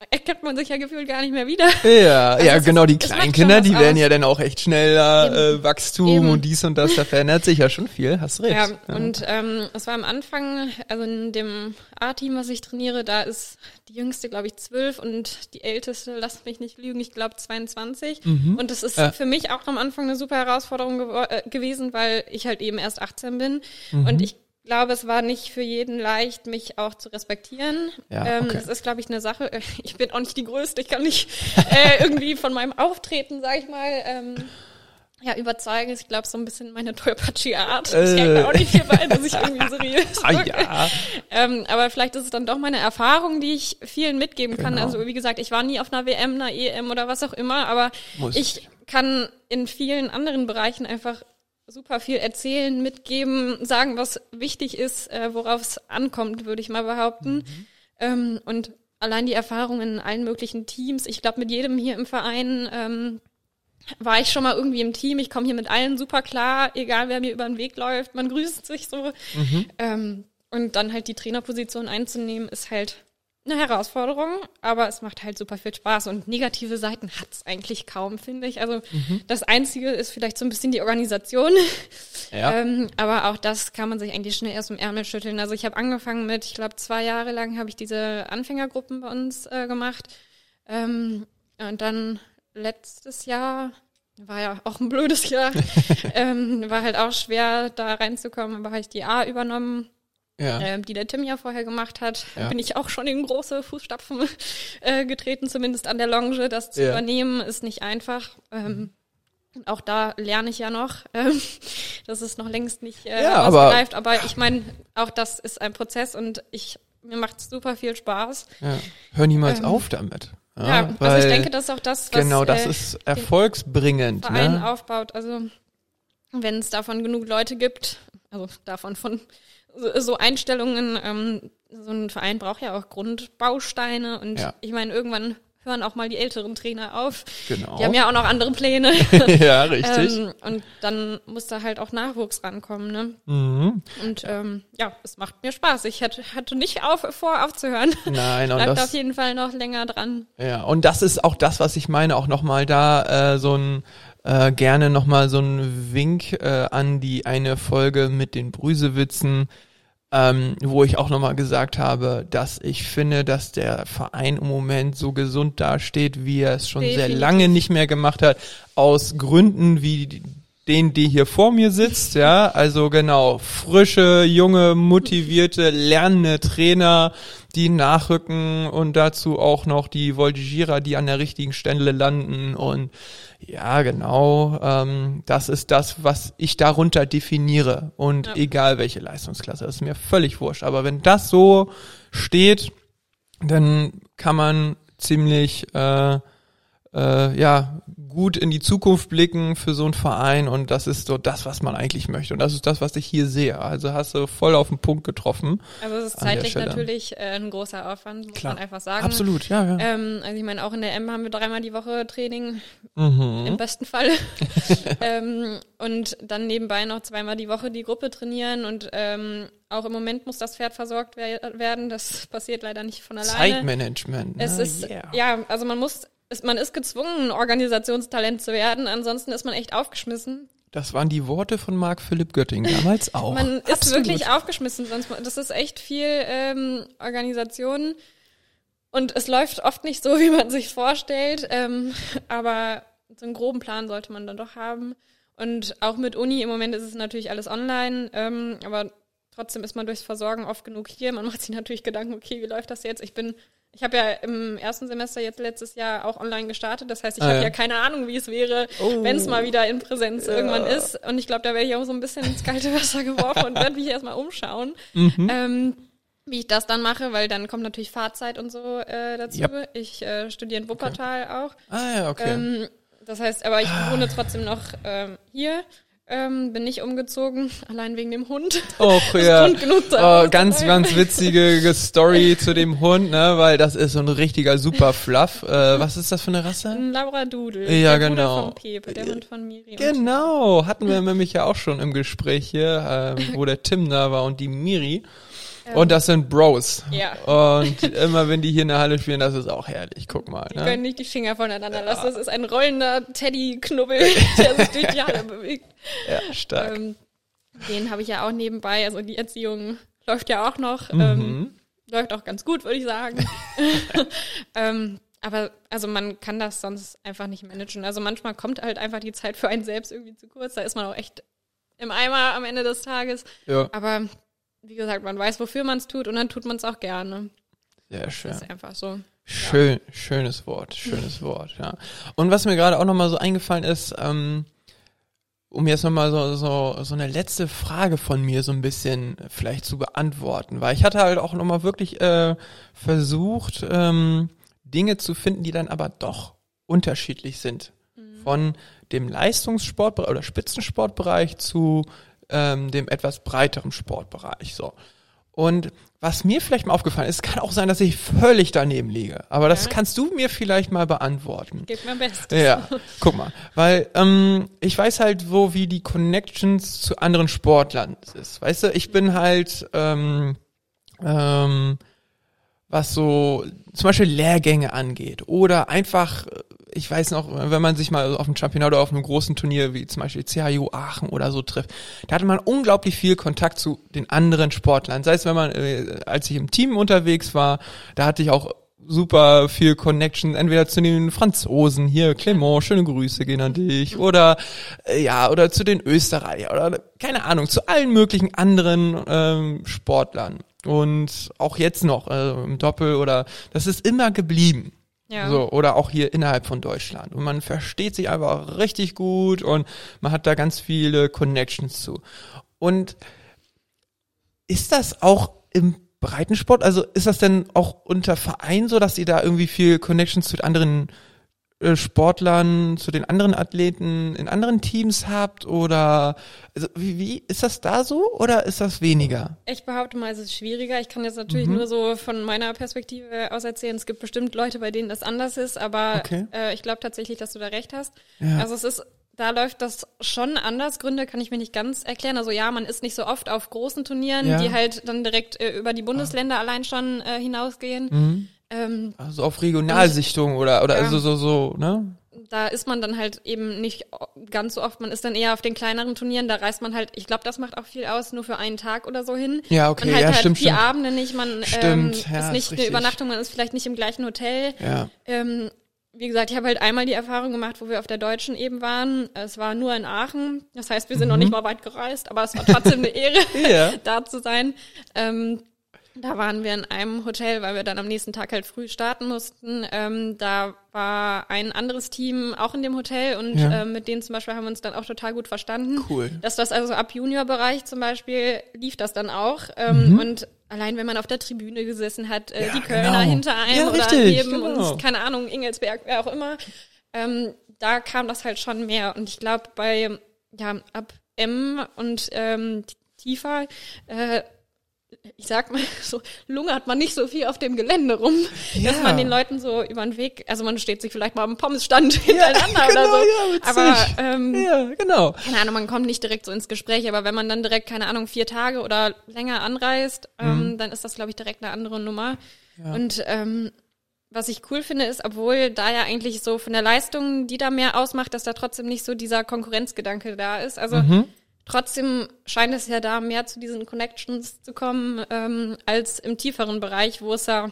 erkennt man sich ja gefühlt gar nicht mehr wieder. Ja, ja, es genau, die Kleinkinder, die werden aus. ja dann auch echt schneller äh, Wachstum Eben. und dies und das, da verändert sich ja schon viel, hast recht. Ja, und ähm, es war am Anfang, also in dem A-Team, was ich trainiere, da ist die jüngste, glaube ich, zwölf und die älteste, lasst mich nicht lügen, ich glaube 22. Und das ist Ja. für mich auch am Anfang eine super Herausforderung gewo- äh, gewesen, weil ich halt eben erst 18 bin. Und ich glaube, es war nicht für jeden leicht, mich auch zu respektieren. Ja, ähm, okay. Das ist, glaube ich, eine Sache. Ich bin auch nicht die Größte. Ich kann nicht äh, irgendwie von meinem Auftreten, sag ich mal, ähm, ja, überzeugen. Ich glaube, so ein bisschen meine Toypachi-Art. Das Äh. hängt mir auch nicht hierbei, dass ich irgendwie seriös Ah, ja. Ähm, aber vielleicht ist es dann doch meine Erfahrung, die ich vielen mitgeben kann. Genau. Also wie gesagt, ich war nie auf einer WM, einer EM oder was auch immer, aber Muss ich kann in vielen anderen Bereichen einfach super viel erzählen, mitgeben, sagen, was wichtig ist, äh, worauf es ankommt, würde ich mal behaupten. Mhm. Ähm, und allein die Erfahrungen in allen möglichen Teams, ich glaube, mit jedem hier im Verein ähm, war ich schon mal irgendwie im Team. Ich komme hier mit allen super klar, egal wer mir über den Weg läuft. Man grüßt sich so. Ähm, und dann halt die Trainerposition einzunehmen, ist halt eine Herausforderung, aber es macht halt super viel Spaß und negative Seiten hat's eigentlich kaum, finde ich. Also das Einzige ist vielleicht so ein bisschen die Organisation, Ja. ähm, aber auch das kann man sich eigentlich schnell erst im Ärmel schütteln. Also ich habe angefangen mit, ich glaube zwei Jahre lang habe ich diese Anfängergruppen bei uns äh, gemacht ähm, und dann letztes Jahr war ja auch ein blödes Jahr, ähm, war halt auch schwer da reinzukommen, aber habe ich die A übernommen ja. ähm, die der Tim ja vorher gemacht hat, Ja. bin ich auch schon in große Fußstapfen äh, getreten, zumindest an der Longe. Das zu übernehmen ist nicht einfach. Ähm, auch da lerne ich ja noch. Ähm, das ist noch längst nicht äh, Ja, aber- ausgereift, aber, ich meine, auch das ist ein Prozess und ich mir macht super viel Spaß. ja. Hör niemals Ähm, auf damit. Ja, Ja, also ich denke, das ist auch das, was genau, das äh, ist erfolgsbringend. Verein Ne? aufbaut. Also wenn es davon genug Leute gibt, also davon von so, so Einstellungen, ähm, so ein Verein braucht ja auch Grundbausteine und Ja. ich meine, irgendwann hören auch mal die älteren Trainer auf. Genau. Die haben ja auch noch andere Pläne. ja, richtig. ähm, und dann muss da halt auch Nachwuchs rankommen, ne? mhm. Und ähm, ja, es macht mir Spaß. Ich hatte, hatte nicht auf, vor aufzuhören. Nein, und Bleibt das, auf jeden Fall noch länger dran. Ja, und das ist auch das, was ich meine, auch nochmal da äh, so ein äh, gerne nochmal so ein Wink äh, an die eine Folge mit den Brüsewitzen, ähm, wo ich auch nochmal gesagt habe, dass ich finde, dass der Verein im Moment so gesund dasteht, wie er es schon sehr Definitiv. lange nicht mehr gemacht hat, aus Gründen wie die- den, die hier vor mir sitzt, ja, also genau, frische, junge, motivierte, lernende Trainer, die nachrücken und dazu auch noch die Voltigierer, die an der richtigen Stelle landen und ja, genau, ähm, das ist das, was ich darunter definiere und Ja. egal welche Leistungsklasse, das ist mir völlig wurscht, aber wenn das so steht, dann kann man ziemlich äh, äh, ja gut in die Zukunft blicken für so einen Verein und das ist so das, was man eigentlich möchte und das ist das, was ich hier sehe. Also hast du voll auf den Punkt getroffen. Also es ist zeitlich natürlich äh, ein großer Aufwand, muss Klar. man einfach sagen. Absolut, ja, ja. Ähm, also ich meine, auch in der M haben wir dreimal die Woche Training, Mhm. im besten Fall. ähm, und dann nebenbei noch zweimal die Woche die Gruppe trainieren und ähm, auch im Moment muss das Pferd versorgt wer werden. Das passiert leider nicht von alleine. Zeitmanagement. Es ne? ist, Yeah. ja, also man muss, ist, man ist gezwungen, ein Organisationstalent zu werden, ansonsten ist man echt aufgeschmissen. Das waren die Worte von Marc Philipp Götting damals auch. Man ist Absolut. wirklich aufgeschmissen, sonst das ist echt viel ähm, Organisation und es läuft oft nicht so, wie man sich vorstellt, ähm, aber so einen groben Plan sollte man dann doch haben. Und auch mit Uni, im Moment ist es natürlich alles online, ähm, aber trotzdem ist man durchs Versorgen oft genug hier. Man macht sich natürlich Gedanken, okay, wie läuft das jetzt? Ich bin, ich habe ja im ersten Semester jetzt letztes Jahr auch online gestartet. Das heißt, ich Ah, habe ja. ja keine Ahnung, wie es wäre, Oh. wenn es mal wieder in Präsenz Ja. irgendwann ist. Und ich glaube, da werde ich auch so ein bisschen ins kalte Wasser geworfen und werde mich erstmal umschauen. Mhm. Ähm, wie ich das dann mache, weil dann kommt natürlich Fahrzeit und so äh, dazu. Yep. Ich äh, studiere in Wuppertal auch. Ah ja, okay. Ähm, das heißt, aber ich wohne trotzdem noch ähm, hier. Ähm, bin nicht umgezogen, allein wegen dem Hund. Oh, ja. Oh, ganz, ganz witzige Story zu dem Hund, ne, weil das ist so ein richtiger super Fluff. Äh, was ist das für eine Rasse? Ein Labradoodle. Ja, der Bruder genau. Von Pepe, der Hund von Miri. Genau, hatten wir nämlich ja auch schon im Gespräch hier, ähm, wo der Tim da war und die Miri. Und das sind Bros. Ja. Und immer wenn die hier in der Halle spielen, das ist auch herrlich. Guck mal. Die können Ne? nicht die Finger voneinander lassen. Das ist ein rollender Teddy-Knubbel, der sich durch die Halle bewegt. Ja, stark. Ähm, den habe ich ja auch nebenbei. Also die Erziehung läuft ja auch noch. Mhm. Ähm, läuft auch ganz gut, würde ich sagen. ähm, aber also man kann das sonst einfach nicht managen. Also manchmal kommt halt einfach die Zeit für einen selbst irgendwie zu kurz. Da ist man auch echt im Eimer am Ende des Tages. ja, Aber wie gesagt, man weiß, wofür man es tut und dann tut man es auch gerne. sehr schön. Das ist einfach so. Schön, schönes Wort, schönes Wort, ja. Und was mir gerade auch nochmal so eingefallen ist, ähm, um jetzt nochmal so, so, so eine letzte Frage von mir so ein bisschen vielleicht zu beantworten, weil ich hatte halt auch nochmal wirklich äh, versucht, ähm, Dinge zu finden, die dann aber doch unterschiedlich sind. Von dem Leistungssportbereich oder Spitzensportbereich zu ähm, dem etwas breiteren Sportbereich. So. Und was mir vielleicht mal aufgefallen ist, kann auch sein, dass ich völlig daneben liege. Aber das Ja. kannst du mir vielleicht mal beantworten. Gebt mein Bestes. Ja, guck mal, weil ähm, ich weiß halt, wo wie die Connections zu anderen Sportlern ist. Weißt du, ich bin halt ähm, ähm, was so zum Beispiel Lehrgänge angeht oder einfach, äh, ich weiß noch, wenn man sich mal auf einem Championat oder auf einem großen Turnier wie zum Beispiel CHU Aachen oder so trifft, da hatte man unglaublich viel Kontakt zu den anderen Sportlern. Sei es, wenn man, äh, als ich im Team unterwegs war, da hatte ich auch super viel Connection, entweder zu den Franzosen, hier Clement, schöne Grüße gehen an dich, oder äh, ja, oder zu den Österreichern, oder keine Ahnung, zu allen möglichen anderen ähm, Sportlern. Und auch jetzt noch äh, im Doppel oder das ist immer geblieben. Ja. So, oder auch hier innerhalb von Deutschland. Und man versteht sich einfach richtig gut und man hat da ganz viele Connections zu. Und ist das auch im Breitensport? Also ist das denn auch unter Verein so, dass ihr da irgendwie viel Connections zu anderen Sportlern, zu den anderen Athleten in anderen Teams habt? Oder also wie, wie ist das da so oder ist das weniger? Ich behaupte mal, es ist schwieriger. Ich kann jetzt natürlich Mhm. nur so von meiner Perspektive aus erzählen. Es gibt bestimmt Leute, bei denen das anders ist, aber Okay. äh, ich glaube tatsächlich, dass du da recht hast. Ja. Also es ist, da läuft das schon anders. Gründe kann ich mir nicht ganz erklären. Also ja, man ist nicht so oft auf großen Turnieren, Ja. die halt dann direkt äh, über die Bundesländer allein schon äh, hinausgehen. Mhm. Ähm, Also auf Regionalsichtung oder oder Ja. also so so, ne? da ist man dann halt eben nicht ganz so oft. Man ist dann eher auf den kleineren Turnieren. Da reist man halt, ich glaube, das macht auch viel aus, nur für einen Tag oder so hin. Ja, okay, man halt ja, halt stimmt, die stimmt. Abende nicht. Man Stimmt, ähm, ja, ist ist nicht eine richtig. Übernachtung, man ist vielleicht nicht im gleichen Hotel. Ja. Ähm, wie gesagt, ich habe halt einmal die Erfahrung gemacht, wo wir auf der Deutschen eben waren. Es war nur in Aachen. Das heißt, wir sind noch nicht mal weit gereist, aber es war trotzdem eine Ehre, Mhm. Da zu sein. Ähm, da waren wir in einem Hotel, weil wir dann am nächsten Tag halt früh starten mussten. Ähm, da war ein anderes Team auch in dem Hotel und Ja. ähm, mit denen zum Beispiel haben wir uns dann auch total gut verstanden. Cool. Dass das also ab Juniorbereich zum Beispiel lief das dann auch. Ähm, Und allein wenn man auf der Tribüne gesessen hat, äh, Mhm. Ja, die Kölner genau. hinter einem Ja, oder richtig, neben genau. uns, keine Ahnung, Ingelsberg, wer auch immer, ähm, da kam das halt schon mehr. Und ich glaube, bei ja, ab M und ähm, tiefer, äh, ich sag mal, so lungert man nicht so viel auf dem Gelände rum, Ja. dass man den Leuten so über den Weg, also man steht sich vielleicht mal am Pommesstand hintereinander genau, oder so. ja, aber ähm, Ja, genau. keine Ahnung, man kommt nicht direkt so ins Gespräch, aber wenn man dann direkt, keine Ahnung, vier Tage oder länger anreist, Mhm. ähm, dann ist das, glaube ich, direkt eine andere Nummer. Und ähm, was ich cool finde, ist, obwohl da ja eigentlich so von der Leistung, die da mehr ausmacht, dass da trotzdem nicht so dieser Konkurrenzgedanke da ist. Also Mhm. Trotzdem scheint es ja da mehr zu diesen Connections zu kommen, ähm, als im tieferen Bereich, wo es ja,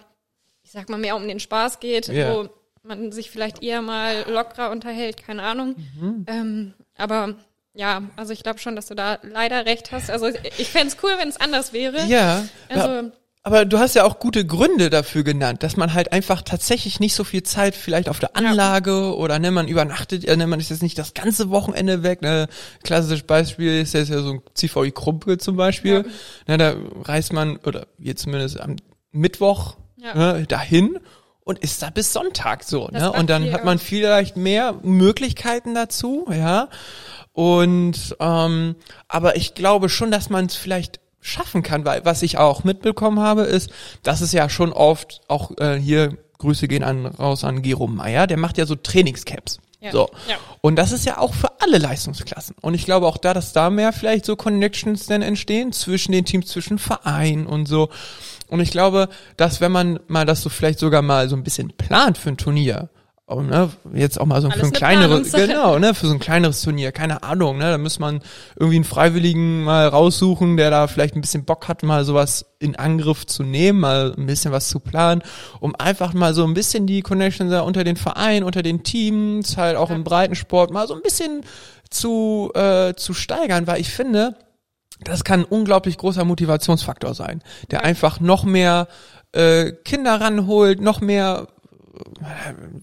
ich sag mal, mehr um den Spaß geht, Ja. wo man sich vielleicht eher mal lockerer unterhält, keine Ahnung. Mhm. Ähm, aber ja, also ich glaube schon, dass du da leider recht hast. Also ich fänd's cool, wenn es anders wäre. Ja. ja. Also Aber du hast ja auch gute Gründe dafür genannt, dass man halt einfach tatsächlich nicht so viel Zeit vielleicht auf der Anlage oder ne, man übernachtet, äh, ne, man ist jetzt nicht das ganze Wochenende weg. Ne. Klassisches Beispiel ist jetzt ja so ein CVI Krumpel zum Beispiel. Ne, da reist man, oder wir zumindest am Mittwoch Ja. ne, dahin und ist da bis Sonntag so. Das Ne? Und dann hat man vielleicht mehr Möglichkeiten dazu, ja. Und ähm, aber ich glaube schon, dass man es vielleicht schaffen kann, weil was ich auch mitbekommen habe, ist, dass es ja schon oft auch äh, hier Grüße gehen an raus an Gero Meyer, der macht ja so Trainingscamps. Ja. So. Ja. Und das ist ja auch für alle Leistungsklassen. Und ich glaube auch da, dass da mehr vielleicht so Connections dann entstehen zwischen den Teams, zwischen Vereinen und so. Und ich glaube, dass wenn man mal das so vielleicht sogar mal so ein bisschen plant für ein Turnier, auch, ne, jetzt auch mal so Alles für ein eine kleineres, genau, ne, für so ein kleineres Turnier, keine Ahnung, ne, da muss man irgendwie einen Freiwilligen mal raussuchen, der da vielleicht ein bisschen Bock hat, mal sowas in Angriff zu nehmen, mal ein bisschen was zu planen, um einfach mal so ein bisschen die Connections da unter den Vereinen, unter den Teams, halt auch Ja. im Breitensport mal so ein bisschen zu, äh, zu steigern, weil ich finde, das kann ein unglaublich großer Motivationsfaktor sein, der Ja. einfach noch mehr äh, Kinder ranholt, noch mehr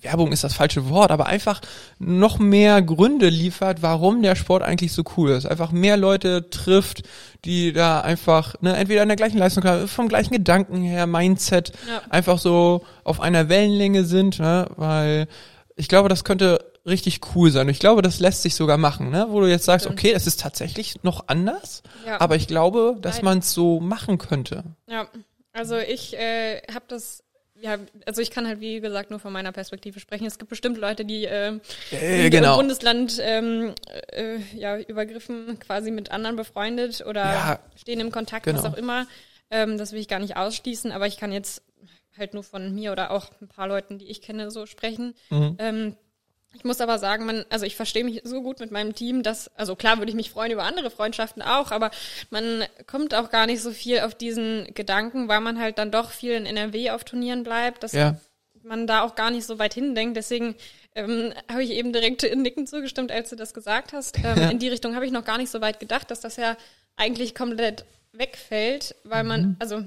Werbung ist das falsche Wort, aber einfach noch mehr Gründe liefert, warum der Sport eigentlich so cool ist. Einfach mehr Leute trifft, die da einfach, ne, entweder in der gleichen Leistung, vom gleichen Gedanken her, Mindset, Ja. einfach so auf einer Wellenlänge sind, ne, weil ich glaube, das könnte richtig cool sein. Und ich glaube, das lässt sich sogar machen, ne, wo du jetzt sagst, okay, es ist tatsächlich noch anders, Ja. aber ich glaube, dass man es so machen könnte. Ja, also ich äh, habe das, ja, also ich kann halt wie gesagt nur von meiner Perspektive sprechen. Es gibt bestimmt Leute, die ähm, Äh, sind genau. im Bundesland ähm, äh, ja übergriffen, quasi mit anderen befreundet oder Ja, stehen im Kontakt, genau. was auch immer. Ähm, das will ich gar nicht ausschließen, aber ich kann jetzt halt nur von mir oder auch ein paar Leuten, die ich kenne, so sprechen. Mhm. Ähm, ich muss aber sagen, man, also ich verstehe mich so gut mit meinem Team, dass, also klar würde ich mich freuen über andere Freundschaften auch, aber man kommt auch gar nicht so viel auf diesen Gedanken, weil man halt dann doch viel in NRW auf Turnieren bleibt, dass Ja. man da auch gar nicht so weit hindenkt. Deswegen ähm, habe ich eben direkt in Nicken zugestimmt, als du das gesagt hast. Ähm, In die Richtung habe ich noch gar nicht so weit gedacht, dass das ja eigentlich komplett wegfällt, weil man, also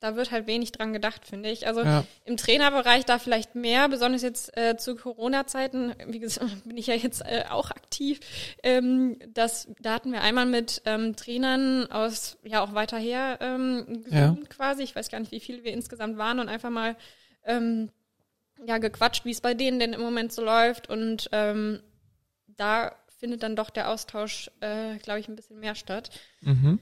da wird halt wenig dran gedacht, finde ich. Also Ja. im Trainerbereich da vielleicht mehr, besonders jetzt äh, zu Corona-Zeiten, wie gesagt, bin ich ja jetzt äh, auch aktiv. Ähm, das, da hatten wir einmal mit ähm, Trainern aus, ja auch weiter her ähm, Ja. quasi. Ich weiß gar nicht, wie viele wir insgesamt waren und einfach mal ähm, ja gequatscht, wie es bei denen denn im Moment so läuft. Und ähm, da findet dann doch der Austausch, äh, glaube ich, ein bisschen mehr statt. Mhm.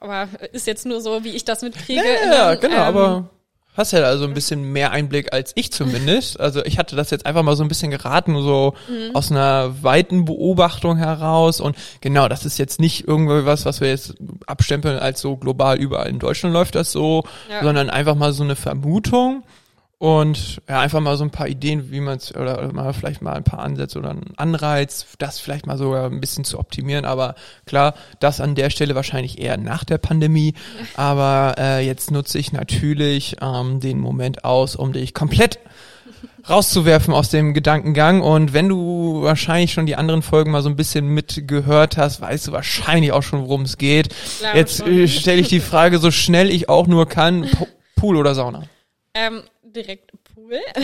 Aber ist jetzt nur so, wie ich das mitkriege. Ja, ja, Ähm, genau, ähm, aber hast ja da so ein bisschen mehr Einblick als ich zumindest. Also ich hatte das jetzt einfach mal so ein bisschen geraten, so Mhm. aus einer weiten Beobachtung heraus. Und genau, das ist jetzt nicht irgendwie was, was wir jetzt abstempeln als so global überall in Deutschland läuft das so, Ja. sondern einfach mal so eine Vermutung. Und ja, einfach mal so ein paar Ideen, wie man es, oder mal vielleicht mal ein paar Ansätze oder einen Anreiz, das vielleicht mal sogar ein bisschen zu optimieren. Aber klar, das an der Stelle wahrscheinlich eher nach der Pandemie. Aber äh, jetzt nutze ich natürlich ähm, den Moment aus, um dich komplett rauszuwerfen aus dem Gedankengang. Und wenn du wahrscheinlich schon die anderen Folgen mal so ein bisschen mitgehört hast, weißt du wahrscheinlich auch schon, worum es geht. Glaube Jetzt äh, stelle ich die Frage so schnell ich auch nur kann, Po- Pool oder Sauna? Ähm, direkt Pool. Oh,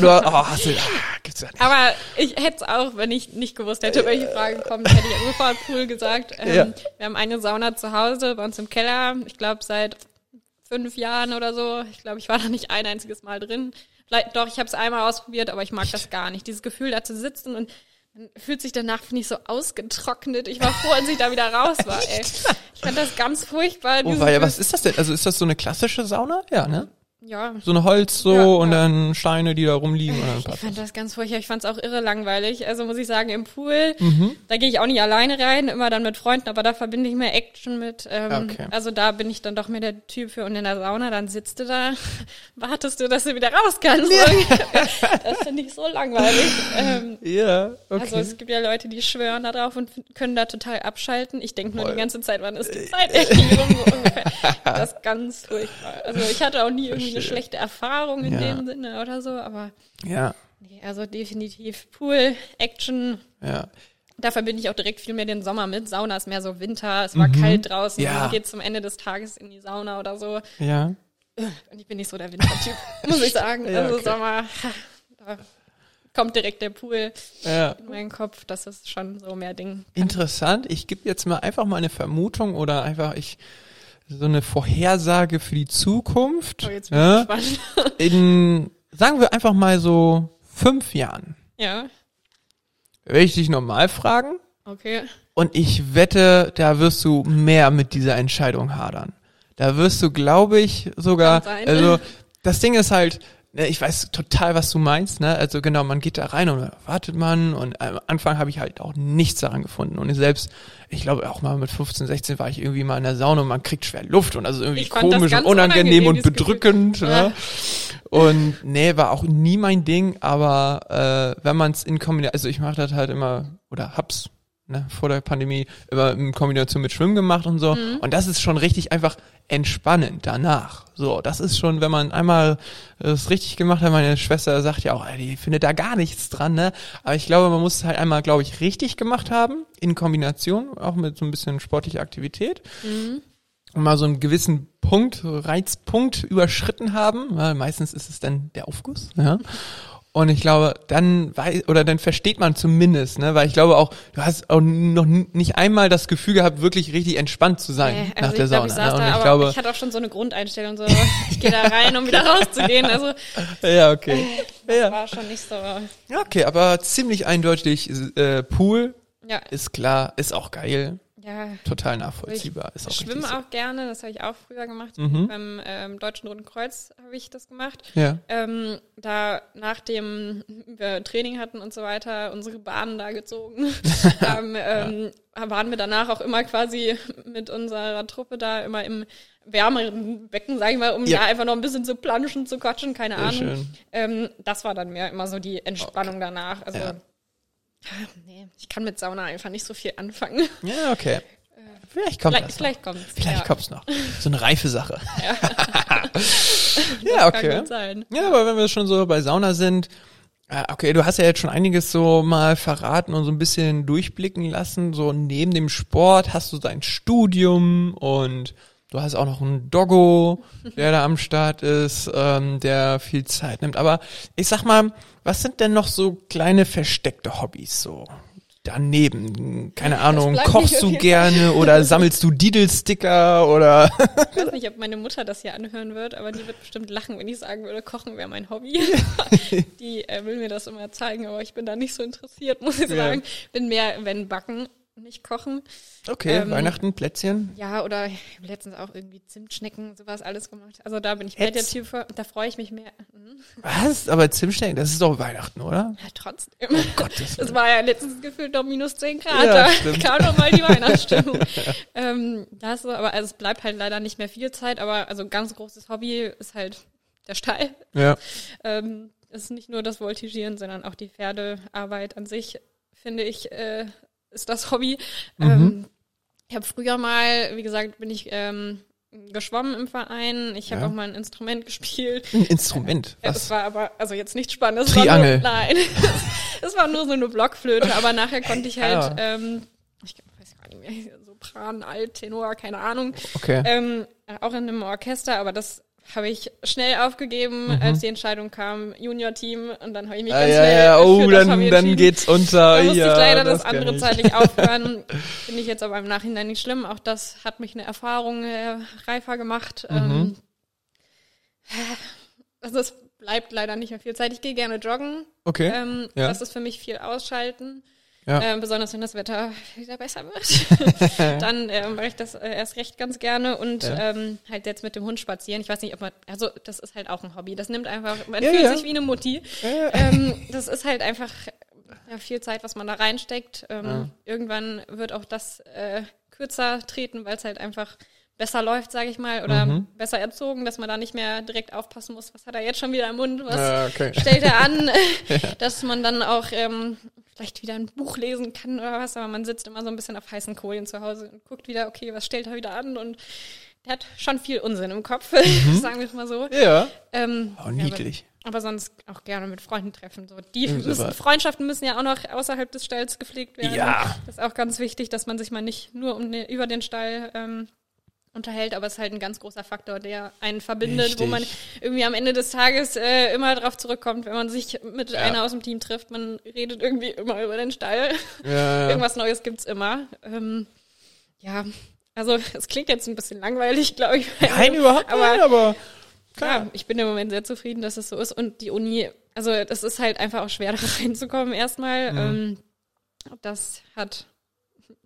du oh, hast du, ah, gibt's ja nicht. Aber ich hätte es auch, wenn ich nicht gewusst hätte, welche Frage kommt, hätte ich sofort Pool gesagt. Ähm, Ja. Wir haben eine Sauna zu Hause bei uns im Keller. Ich glaube seit fünf Jahren oder so. Ich glaube, ich war da nicht ein einziges Mal drin. Vielleicht, doch, ich habe es einmal ausprobiert, aber ich mag das gar nicht. Dieses Gefühl, da zu sitzen und man fühlt sich danach, finde ich, so ausgetrocknet. Ich war froh, als ich da wieder raus war, ey. Ich fand das ganz furchtbar. Oh, weil, was ist das denn? Also ist das so eine klassische Sauna? Ja, ne? Ja, So eine Holz so Ja, und ja. dann Steine, die da rumliegen und dann Ich fand das. ganz furchtbar. Ich fand es auch irre langweilig. Also muss ich sagen, im Pool, Mhm. da gehe ich auch nicht alleine rein, immer dann mit Freunden, aber da verbinde ich mehr Action mit. Ähm, Okay. Also da bin ich dann doch mehr der Typ für. Und in der Sauna, dann sitzt du da, wartest du, dass du wieder raus kannst. das finde ich so langweilig. Ähm, Ja, okay. Also es gibt ja Leute, die schwören da drauf und können da total abschalten. Ich denke nur Voll. die ganze Zeit, wann ist die Zeit. Das ist ganz furchtbar. Also ich hatte auch nie irgendwie eine schlechte Erfahrung in Ja. dem Sinne oder so, aber ja, nee, also definitiv Pool, Action. ja. Da verbinde ich auch direkt viel mehr den Sommer mit. Sauna ist mehr so Winter, es war kalt draußen, Mhm. Ja. man geht zum Ende des Tages in die Sauna oder so. Ja. Und ich bin nicht so der Wintertyp, muss ich sagen. Ja, also okay. Sommer, da kommt direkt der Pool ja. in meinen Kopf. Das ist schon so mehr Ding. Interessant. Ich gebe jetzt mal einfach mal eine Vermutung oder einfach ich so eine Vorhersage für die Zukunft. Oh, jetzt bin ja, ich gespannt. in, sagen wir einfach mal so fünf Jahren. Ja. werde ich dich normal fragen Okay. und ich wette, da wirst du mehr mit dieser Entscheidung hadern. Da wirst du, glaube ich, sogar, also das Ding ist halt, ne, ich weiß total, was du meinst, ne? Also genau, man geht da rein und wartet man und am Anfang habe ich halt auch nichts daran gefunden und selbst, ich glaube auch mal mit 15, 16 war ich irgendwie mal in der Sauna und man kriegt schwer Luft und also irgendwie Ich komisch und unangenehm und Gefühl. bedrückend, ne? Und nee, war auch nie mein Ding, aber äh, wenn man es in Kombination, also ich mache das halt immer, oder hab's ne, vor der Pandemie immer in Kombination mit Schwimmen gemacht und so. Mhm. Und das ist schon richtig einfach entspannend danach. So, das ist schon, wenn man einmal es richtig gemacht hat, meine Schwester sagt ja auch, die findet da gar nichts dran, ne? Aber ich glaube, man muss es halt einmal, glaube ich, richtig gemacht haben, in Kombination, auch mit so ein bisschen sportlicher Aktivität. Und mal so einen gewissen Punkt, Reizpunkt überschritten haben. Weil meistens ist es dann der Aufguss, ja. Und ich glaube, dann weiß, oder dann versteht man zumindest, ne, weil ich glaube auch, du hast auch noch nicht einmal das Gefühl gehabt, wirklich richtig entspannt zu sein Nee, nach also der ich glaube, Sauna. ich saß ne? Und da, ich aber glaube, ich hatte auch schon so eine Grundeinstellung, so ich gehe da rein, um wieder rauszugehen. Also ja, okay. das Ja. war schon nicht so. Ja, okay, aber ziemlich eindeutig, äh, Pool Ja, ist klar, ist auch geil, ja. total nachvollziehbar, ist auch Ich schwimme so. auch gerne, das habe ich auch früher gemacht. Mhm. Beim ähm, Deutschen Roten Kreuz habe ich das gemacht. Ja. Ähm, da nachdem wir Training hatten und so weiter, unsere Bahnen da gezogen, haben, ähm, waren wir danach auch immer quasi mit unserer Truppe da immer im wärmeren Becken, sag ich mal, um Ja. da einfach noch ein bisschen zu planschen, zu quatschen, keine Sehr Ahnung. Ähm, das war dann mehr immer so die Entspannung danach. Also Ja. Ah, nee, ich kann mit Sauna einfach nicht so viel anfangen. Ja, okay. Vielleicht kommt vielleicht das vielleicht kommt's. Vielleicht ja. kommt's noch. So eine reife Sache. Ja. ja, okay. Ja, aber wenn wir schon so bei Sauna sind, äh, okay, du hast ja jetzt schon einiges so mal verraten und so ein bisschen durchblicken lassen. So neben dem Sport hast du dein Studium und du hast auch noch einen Doggo, der da am Start ist, ähm, der viel Zeit nimmt. Aber ich sag mal, was sind denn noch so kleine versteckte Hobbys so? Daneben, keine Ahnung, kochst du gerne oder sammelst du Diddle-Sticker oder Ich weiß nicht, ob meine Mutter das hier anhören wird, aber die wird bestimmt lachen, wenn ich sagen würde, Kochen wäre mein Hobby. die äh, will mir das immer zeigen, aber ich bin da nicht so interessiert, muss ich Ja. sagen. Bin mehr, wenn backen, nicht kochen. Okay, Ähm, Weihnachten, Plätzchen. Ja, oder ich habe letztens auch irgendwie Zimtschnecken, sowas alles gemacht. Also da bin ich mehr der? Typ für, da freue ich mich mehr. Mhm. Was? Aber Zimtstecken, das ist doch Weihnachten, oder? Ja, trotzdem. Gottes Es war ja letztens gefühlt noch minus 10 Grad, Ja, da kam noch mal die Weihnachtsstimmung. ähm, das so, aber also es bleibt halt leider nicht mehr viel Zeit, aber also ganz großes Hobby ist halt der Stall. Ja. Ähm, es ist nicht nur das Voltigieren, sondern auch die Pferdearbeit an sich, finde ich, äh, ist das Hobby. Mhm. Ähm, ich habe früher mal, wie gesagt, bin ich ähm, geschwommen im Verein. Ich habe Ja. auch mal ein Instrument gespielt. Ein Instrument. Was? Es war aber, also jetzt nicht spannend. Es Triangel. War nur, nein, es war nur so eine Blockflöte, aber nachher konnte ich halt, Ja. ähm, ich weiß gar nicht mehr, Sopran, Alt, Tenor, keine Ahnung, Okay. ähm, auch in einem Orchester, aber das habe ich schnell aufgegeben, als die Entscheidung kam, Junior-Team, und dann habe ich mich Mhm. Ah, ganz ja, schnell ja, oh, für das dann, dann geht's unter. Da musste ja, ich leider das, kenn andere ich. zeitlich aufhören. Finde ich jetzt aber im Nachhinein nicht schlimm. Auch das hat mich eine Erfahrung äh, reifer gemacht. Mhm. Ähm, also es bleibt leider nicht mehr viel Zeit. Ich gehe gerne joggen. Okay. Ähm, ja. Das ist für mich viel ausschalten. Ja. Ähm, besonders wenn das Wetter wieder besser wird. Dann ähm, mache ich das äh, erst recht ganz gerne und Ja. ähm, halt jetzt mit dem Hund spazieren. Ich weiß nicht, ob man, also das ist halt auch ein Hobby. Das nimmt einfach, man Ja, fühlt ja. sich wie eine Mutti. Ja, ja. Ähm, das ist halt einfach ja, viel Zeit, was man da reinsteckt. Ähm, Ja. Irgendwann wird auch das äh, kürzer treten, weil es halt einfach besser läuft, sage ich mal, oder Mhm. besser erzogen, dass man da nicht mehr direkt aufpassen muss, was hat er jetzt schon wieder im Mund, was Ja, okay. stellt er an, dass man dann auch ähm, vielleicht wieder ein Buch lesen kann oder was, aber man sitzt immer so ein bisschen auf heißen Kohlen zu Hause und guckt wieder, okay, was stellt er wieder an und der hat schon viel Unsinn im Kopf, sagen wir es mal so. Ja. Ähm, Oh, niedlich. aber, aber sonst auch gerne mit Freunden treffen. So, die Ja, müssen. Freundschaften müssen ja auch noch außerhalb des Stalls gepflegt werden. Ja. Das ist auch ganz wichtig, dass man sich mal nicht nur um den, über den Stall ähm, unterhält, aber es ist halt ein ganz großer Faktor, der einen verbindet, Richtig. wo man irgendwie am Ende des Tages äh, immer drauf zurückkommt, wenn man sich mit Ja. einer aus dem Team trifft. Man redet irgendwie immer über den Stall. Ja. Irgendwas Neues gibt's immer. Ähm, ja, also es klingt jetzt ein bisschen langweilig, glaube ich. Nein, überhaupt aber, nicht, aber klar. ja, ich bin im Moment sehr zufrieden, dass es so ist. Und die Uni, also das ist halt einfach auch schwer, da reinzukommen erstmal. Mhm. Ähm, das hat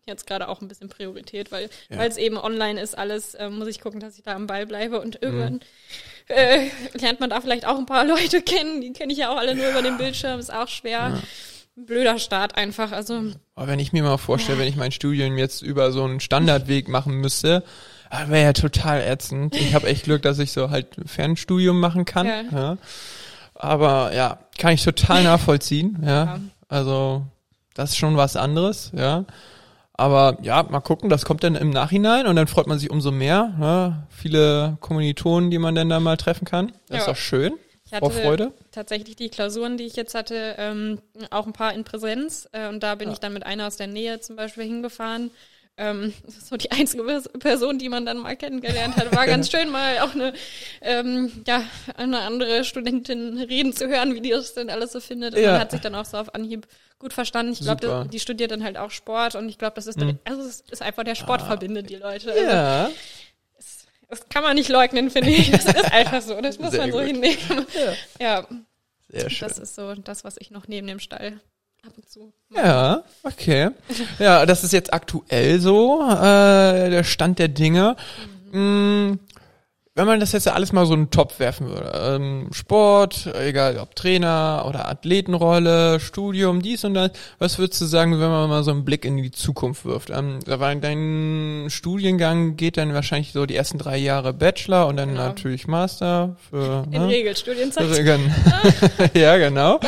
jetzt gerade auch ein bisschen Priorität, weil Ja. es eben online ist alles, äh, muss ich gucken, dass ich da am Ball bleibe und irgendwann äh, lernt man da vielleicht auch ein paar Leute kennen, die kenne ich ja auch alle nur über den Bildschirm, ist auch schwer. Ein blöder Start einfach, also Aber wenn ich mir mal vorstelle, wenn ich mein Studium jetzt über so einen Standardweg machen müsste, wäre ja total ätzend. Ich habe echt Glück, dass ich so halt Fernstudium machen kann. Ja. Ja. Aber ja, kann ich total nachvollziehen. Ja. Ja. Also das ist schon was anderes. Ja. Aber ja, mal gucken, das kommt dann im Nachhinein und dann freut man sich umso mehr. Ja. Viele Kommilitonen, die man dann da mal treffen kann. Das ist Ja. doch schön. Ich hatte Vorfreude. tatsächlich die Klausuren, die ich jetzt hatte, ähm, auch ein paar in Präsenz. Äh, und da bin Ja. ich dann mit einer aus der Nähe zum Beispiel hingefahren. Ähm, so die einzige Pers- Person, die man dann mal kennengelernt hat. War ganz schön, mal auch eine, ähm, ja, eine andere Studentin reden zu hören, wie die das denn alles so findet. Und Ja. man hat sich dann auch so auf Anhieb gut verstanden. Ich glaube, die studiert dann halt auch Sport und ich glaube, das ist, dann, also es ist einfach der Sport verbindet die Leute. Also, Ja. Das kann man nicht leugnen, finde ich. Das ist einfach so. Das muss Sehr man so gut. hinnehmen. Ja. Sehr schön. Das ist so das, was ich noch neben dem Stall ab und zu. Ja, okay. Ja, das ist jetzt aktuell so, äh, der Stand der Dinge. Mm, wenn man das jetzt alles mal so in den Topf werfen würde, ähm, Sport, egal ob Trainer oder Athletenrolle, Studium, dies und das, was würdest du sagen, wenn man mal so einen Blick in die Zukunft wirft? Ähm, dein Studiengang geht dann wahrscheinlich so die ersten drei Jahre Bachelor und dann Genau. natürlich Master für, In ne? Regelstudienzeit. Gen- ja, genau.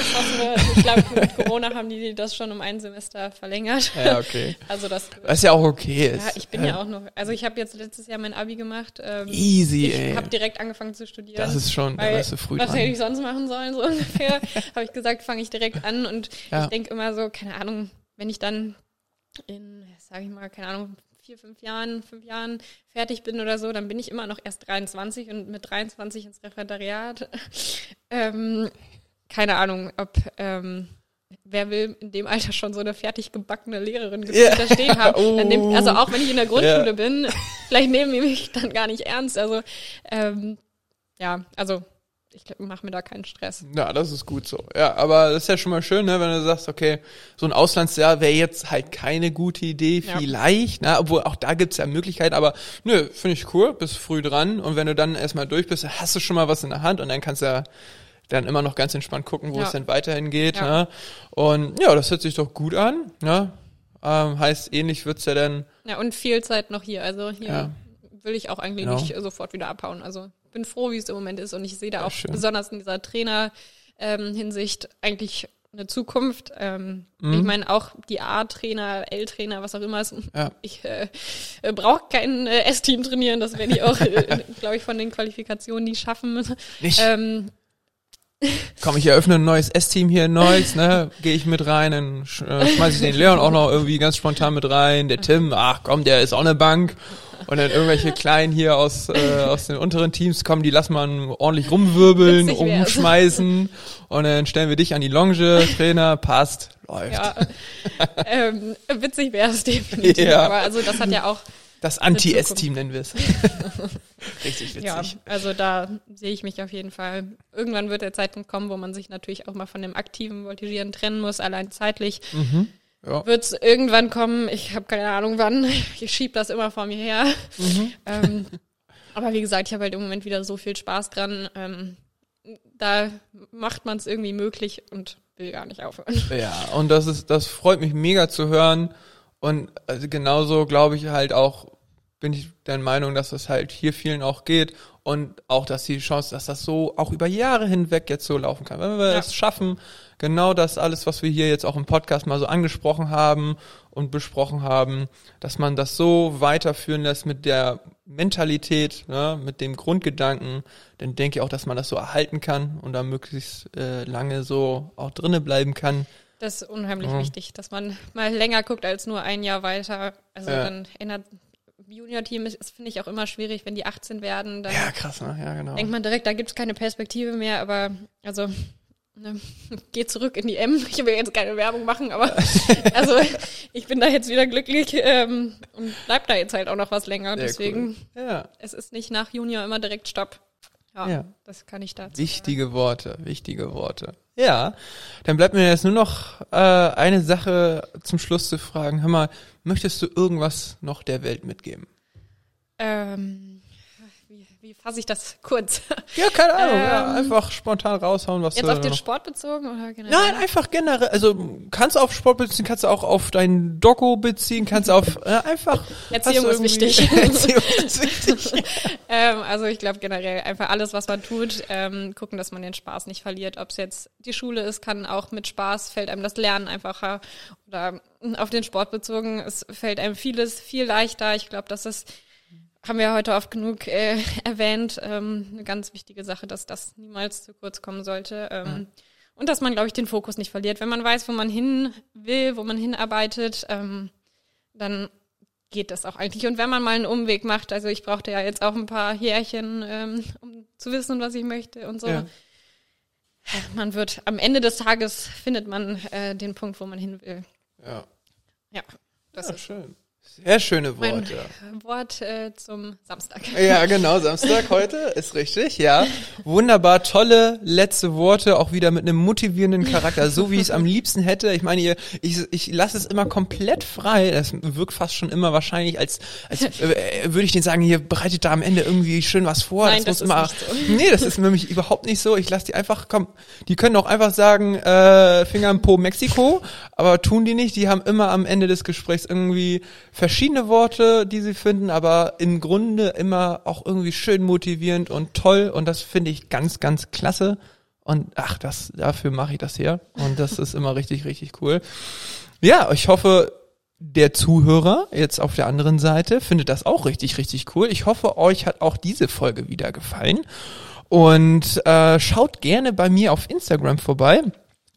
Ich glaube, mit Corona haben die das schon um ein Semester verlängert. Ja, okay. Also das. Was ja auch okay ist. Ja, ich bin ja auch noch. Also ich habe jetzt letztes Jahr mein Abi gemacht. Ähm, Easy, ich habe direkt angefangen zu studieren. Das ist schon, da Weil, du früh was hätte dran. ich sonst machen sollen, so ungefähr? habe ich gesagt, fange ich direkt an und Ja. ich denke immer so, keine Ahnung, wenn ich dann in, sage ich mal, keine Ahnung, vier, fünf Jahren, fünf Jahren fertig bin oder so, dann bin ich immer noch erst 23 und mit 23 ins Referendariat. ähm, keine Ahnung, ob ähm, wer will in dem Alter schon so eine fertig gebackene Lehrerin Ja. da stehen haben. Dann nimmt, also auch wenn ich in der Grundschule Ja. bin, vielleicht nehmen die mich dann gar nicht ernst. Also ähm, ja, also ich mache mir da keinen Stress. Ja, das ist gut so. Ja, aber das ist ja schon mal schön, ne, wenn du sagst, okay, so ein Auslandsjahr wäre jetzt halt keine gute Idee, Ja. vielleicht, ne, obwohl auch da gibt's ja Möglichkeiten, aber nö, finde ich cool, bist früh dran und wenn du dann erstmal durch bist, hast du schon mal was in der Hand und dann kannst du ja dann immer noch ganz entspannt gucken, wo Ja. es denn weiterhin geht. Ja. Ne? Und ja, das hört sich doch gut an. Ne? Ähm, heißt, ähnlich wird's ja dann Ja, und viel Zeit noch hier. Also hier Ja. will ich auch eigentlich Genau. nicht sofort wieder abhauen. Also bin froh, wie es im Moment ist und ich sehe da Ja, auch schön. besonders in dieser Trainer-Hinsicht eigentlich eine Zukunft. Ähm, Mhm. Ich meine auch die A-Trainer, L-Trainer, was auch immer es Ja. Ich äh, äh, brauche kein äh, S-Team trainieren, das werde ich auch, äh, glaube ich, von den Qualifikationen nie schaffen. nicht. Ähm, Komm, ich eröffne ein neues S-Team hier in Neuss, ne? Gehe ich mit rein, dann sch äh, schmeiß ich den Leon auch noch irgendwie ganz spontan mit rein. Der Tim, ach komm, der ist auch eine Bank. Und dann irgendwelche Kleinen hier aus, äh, aus den unteren Teams kommen, die lassen man ordentlich rumwirbeln, Witzig wär's. umschmeißen. Und dann stellen wir dich an die Longe, Trainer, passt, läuft. ja, ähm, witzig wäre es definitiv. Ja. Aber also das hat ja auch Das Anti-S-Team nennen wir es. Richtig witzig. Ja, also da sehe ich mich auf jeden Fall. Irgendwann wird der Zeitpunkt kommen, wo man sich natürlich auch mal von dem aktiven Voltigieren trennen muss, allein zeitlich. Mhm. Ja. Wird es irgendwann kommen, ich habe keine Ahnung wann, ich schieb das immer vor mir her. Mhm. Ähm, aber wie gesagt, ich habe halt im Moment wieder so viel Spaß dran. Ähm, da macht man es irgendwie möglich und will gar nicht aufhören. Ja, und das ist, das freut mich mega zu hören. Und also genauso glaube ich halt auch, bin ich der Meinung, dass das halt hier vielen auch geht und auch, dass die Chance, dass das so auch über Jahre hinweg jetzt so laufen kann. Wenn wir Ja. es schaffen, genau das alles, was wir hier jetzt auch im Podcast mal so angesprochen haben und besprochen haben, dass man das so weiterführen lässt mit der Mentalität, ne, mit dem Grundgedanken, dann denke ich auch, dass man das so erhalten kann und da möglichst äh, lange so auch drinnen bleiben kann. Das ist unheimlich Ja. wichtig, dass man mal länger guckt als nur ein Jahr weiter. Also Ja. dann ändert Junior-Team ist, ist, finde ich auch immer schwierig, wenn die 18 werden, dann Ja, krass, ne? Ja, genau. denkt man direkt, da gibt es keine Perspektive mehr, aber also ne, geht zurück in die M. Ich will jetzt keine Werbung machen, aber also ich bin da jetzt wieder glücklich ähm, und bleib da jetzt halt auch noch was länger. Deswegen, Cool. Ja. es ist nicht nach Junior immer direkt Stopp. Ja, Ja. das kann ich dazu Wichtige Worte, wichtige Worte. Ja, dann bleibt mir jetzt nur noch äh, eine Sache zum Schluss zu fragen. Hör mal, möchtest du irgendwas noch der Welt mitgeben? Ähm, wie, fasse ich das kurz? Ja, keine Ahnung. ja, Ähm, einfach spontan raushauen, was Jetzt du auf den Sport bezogen oder generell? Nein, einfach generell. Also kannst du auf Sport beziehen, kannst du auch auf dein Doku beziehen, kannst du auf äh, einfach. Erziehung ist wichtig. Erziehung ist wichtig. Ähm, also ich glaube generell einfach alles, was man tut, ähm, gucken, dass man den Spaß nicht verliert. Ob es jetzt die Schule ist, kann auch mit Spaß, fällt einem das Lernen einfacher. Oder auf den Sport bezogen, es fällt einem vieles viel leichter. Ich glaube, das ist, haben wir heute oft genug äh, erwähnt, ähm, eine ganz wichtige Sache, dass das niemals zu kurz kommen sollte. Ähm, Und dass man, glaube ich, den Fokus nicht verliert. Wenn man weiß, wo man hin will, wo man hinarbeitet, ähm, dann geht das auch eigentlich. Und wenn man mal einen Umweg macht, also ich brauchte ja jetzt auch ein paar Jährchen, ähm, um zu wissen, was ich möchte und so. Ja. Man wird am Ende des Tages findet man äh, den Punkt, wo man hin will. Ja. Ja, das ja, ist schön. Sehr schöne mein Worte. Wort äh, zum Samstag. Ja, genau, Samstag heute ist richtig, ja. Wunderbar, tolle letzte Worte, auch wieder mit einem motivierenden Charakter, so wie ich es am liebsten hätte. Ich meine, ihr, ich, ich lasse es immer komplett frei. Das wirkt fast schon immer wahrscheinlich, als, als äh, würde ich denen sagen, hier bereitet da am Ende irgendwie schön was vor. Nein, das, das muss immer. ist nicht so. Nee, das ist nämlich überhaupt nicht so. Ich lasse die einfach, komm, die können auch einfach sagen, äh, Finger im Po Mexiko, aber tun die nicht. Die haben immer am Ende des Gesprächs irgendwie verschiedene Worte, die sie finden, aber im Grunde immer auch irgendwie schön motivierend und toll und das finde ich ganz, ganz klasse. Und ach, das, dafür mache ich das hier. Und das ist immer richtig, richtig cool. Ja, ich hoffe, der Zuhörer jetzt auf der anderen Seite findet das auch richtig, richtig cool. Ich hoffe, euch hat auch diese Folge wieder gefallen. Und äh, schaut gerne bei mir auf Instagram vorbei.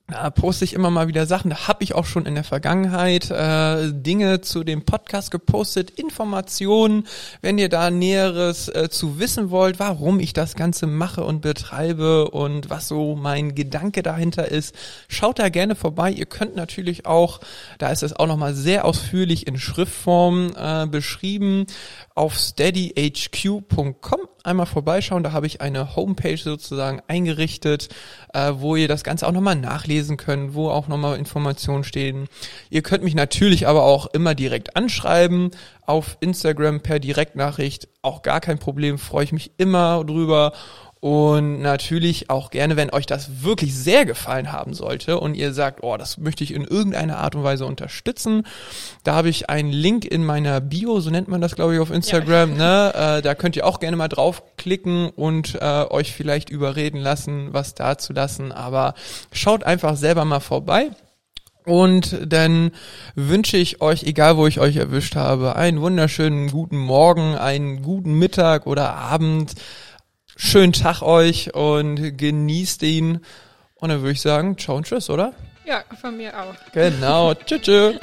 Da poste ich immer mal wieder Sachen. Da habe ich auch schon in der Vergangenheit äh, Dinge zu dem Podcast gepostet, Informationen, wenn ihr da Näheres äh, zu wissen wollt, warum ich das Ganze mache und betreibe und was so mein Gedanke dahinter ist. Schaut da gerne vorbei. Ihr könnt natürlich auch, da ist es auch nochmal sehr ausführlich in Schriftform äh, beschrieben, auf steadyhq.com einmal vorbeischauen. Da habe ich eine Homepage sozusagen eingerichtet, äh, wo ihr das Ganze auch nochmal nachlesen könnt, wo auch nochmal Informationen stehen. Ihr könnt mich natürlich aber auch immer direkt anschreiben auf Instagram per Direktnachricht. Auch gar kein Problem, freue ich mich immer drüber. Und natürlich auch gerne, wenn euch das wirklich sehr gefallen haben sollte und ihr sagt, oh, das möchte ich in irgendeiner Art und Weise unterstützen. Da habe ich einen Link in meiner Bio, so nennt man das, glaube ich, auf Instagram. Ne? Äh, da könnt ihr auch gerne mal draufklicken und äh, euch vielleicht überreden lassen, was da zu lassen. Aber schaut einfach selber mal vorbei. Und dann wünsche ich euch, egal wo ich euch erwischt habe, einen wunderschönen guten Morgen, einen guten Mittag oder Abend. Schönen Tag euch und genießt ihn. Und dann würde ich sagen, ciao und tschüss, oder? Ja, von mir auch. Genau. tschüss. tschüss.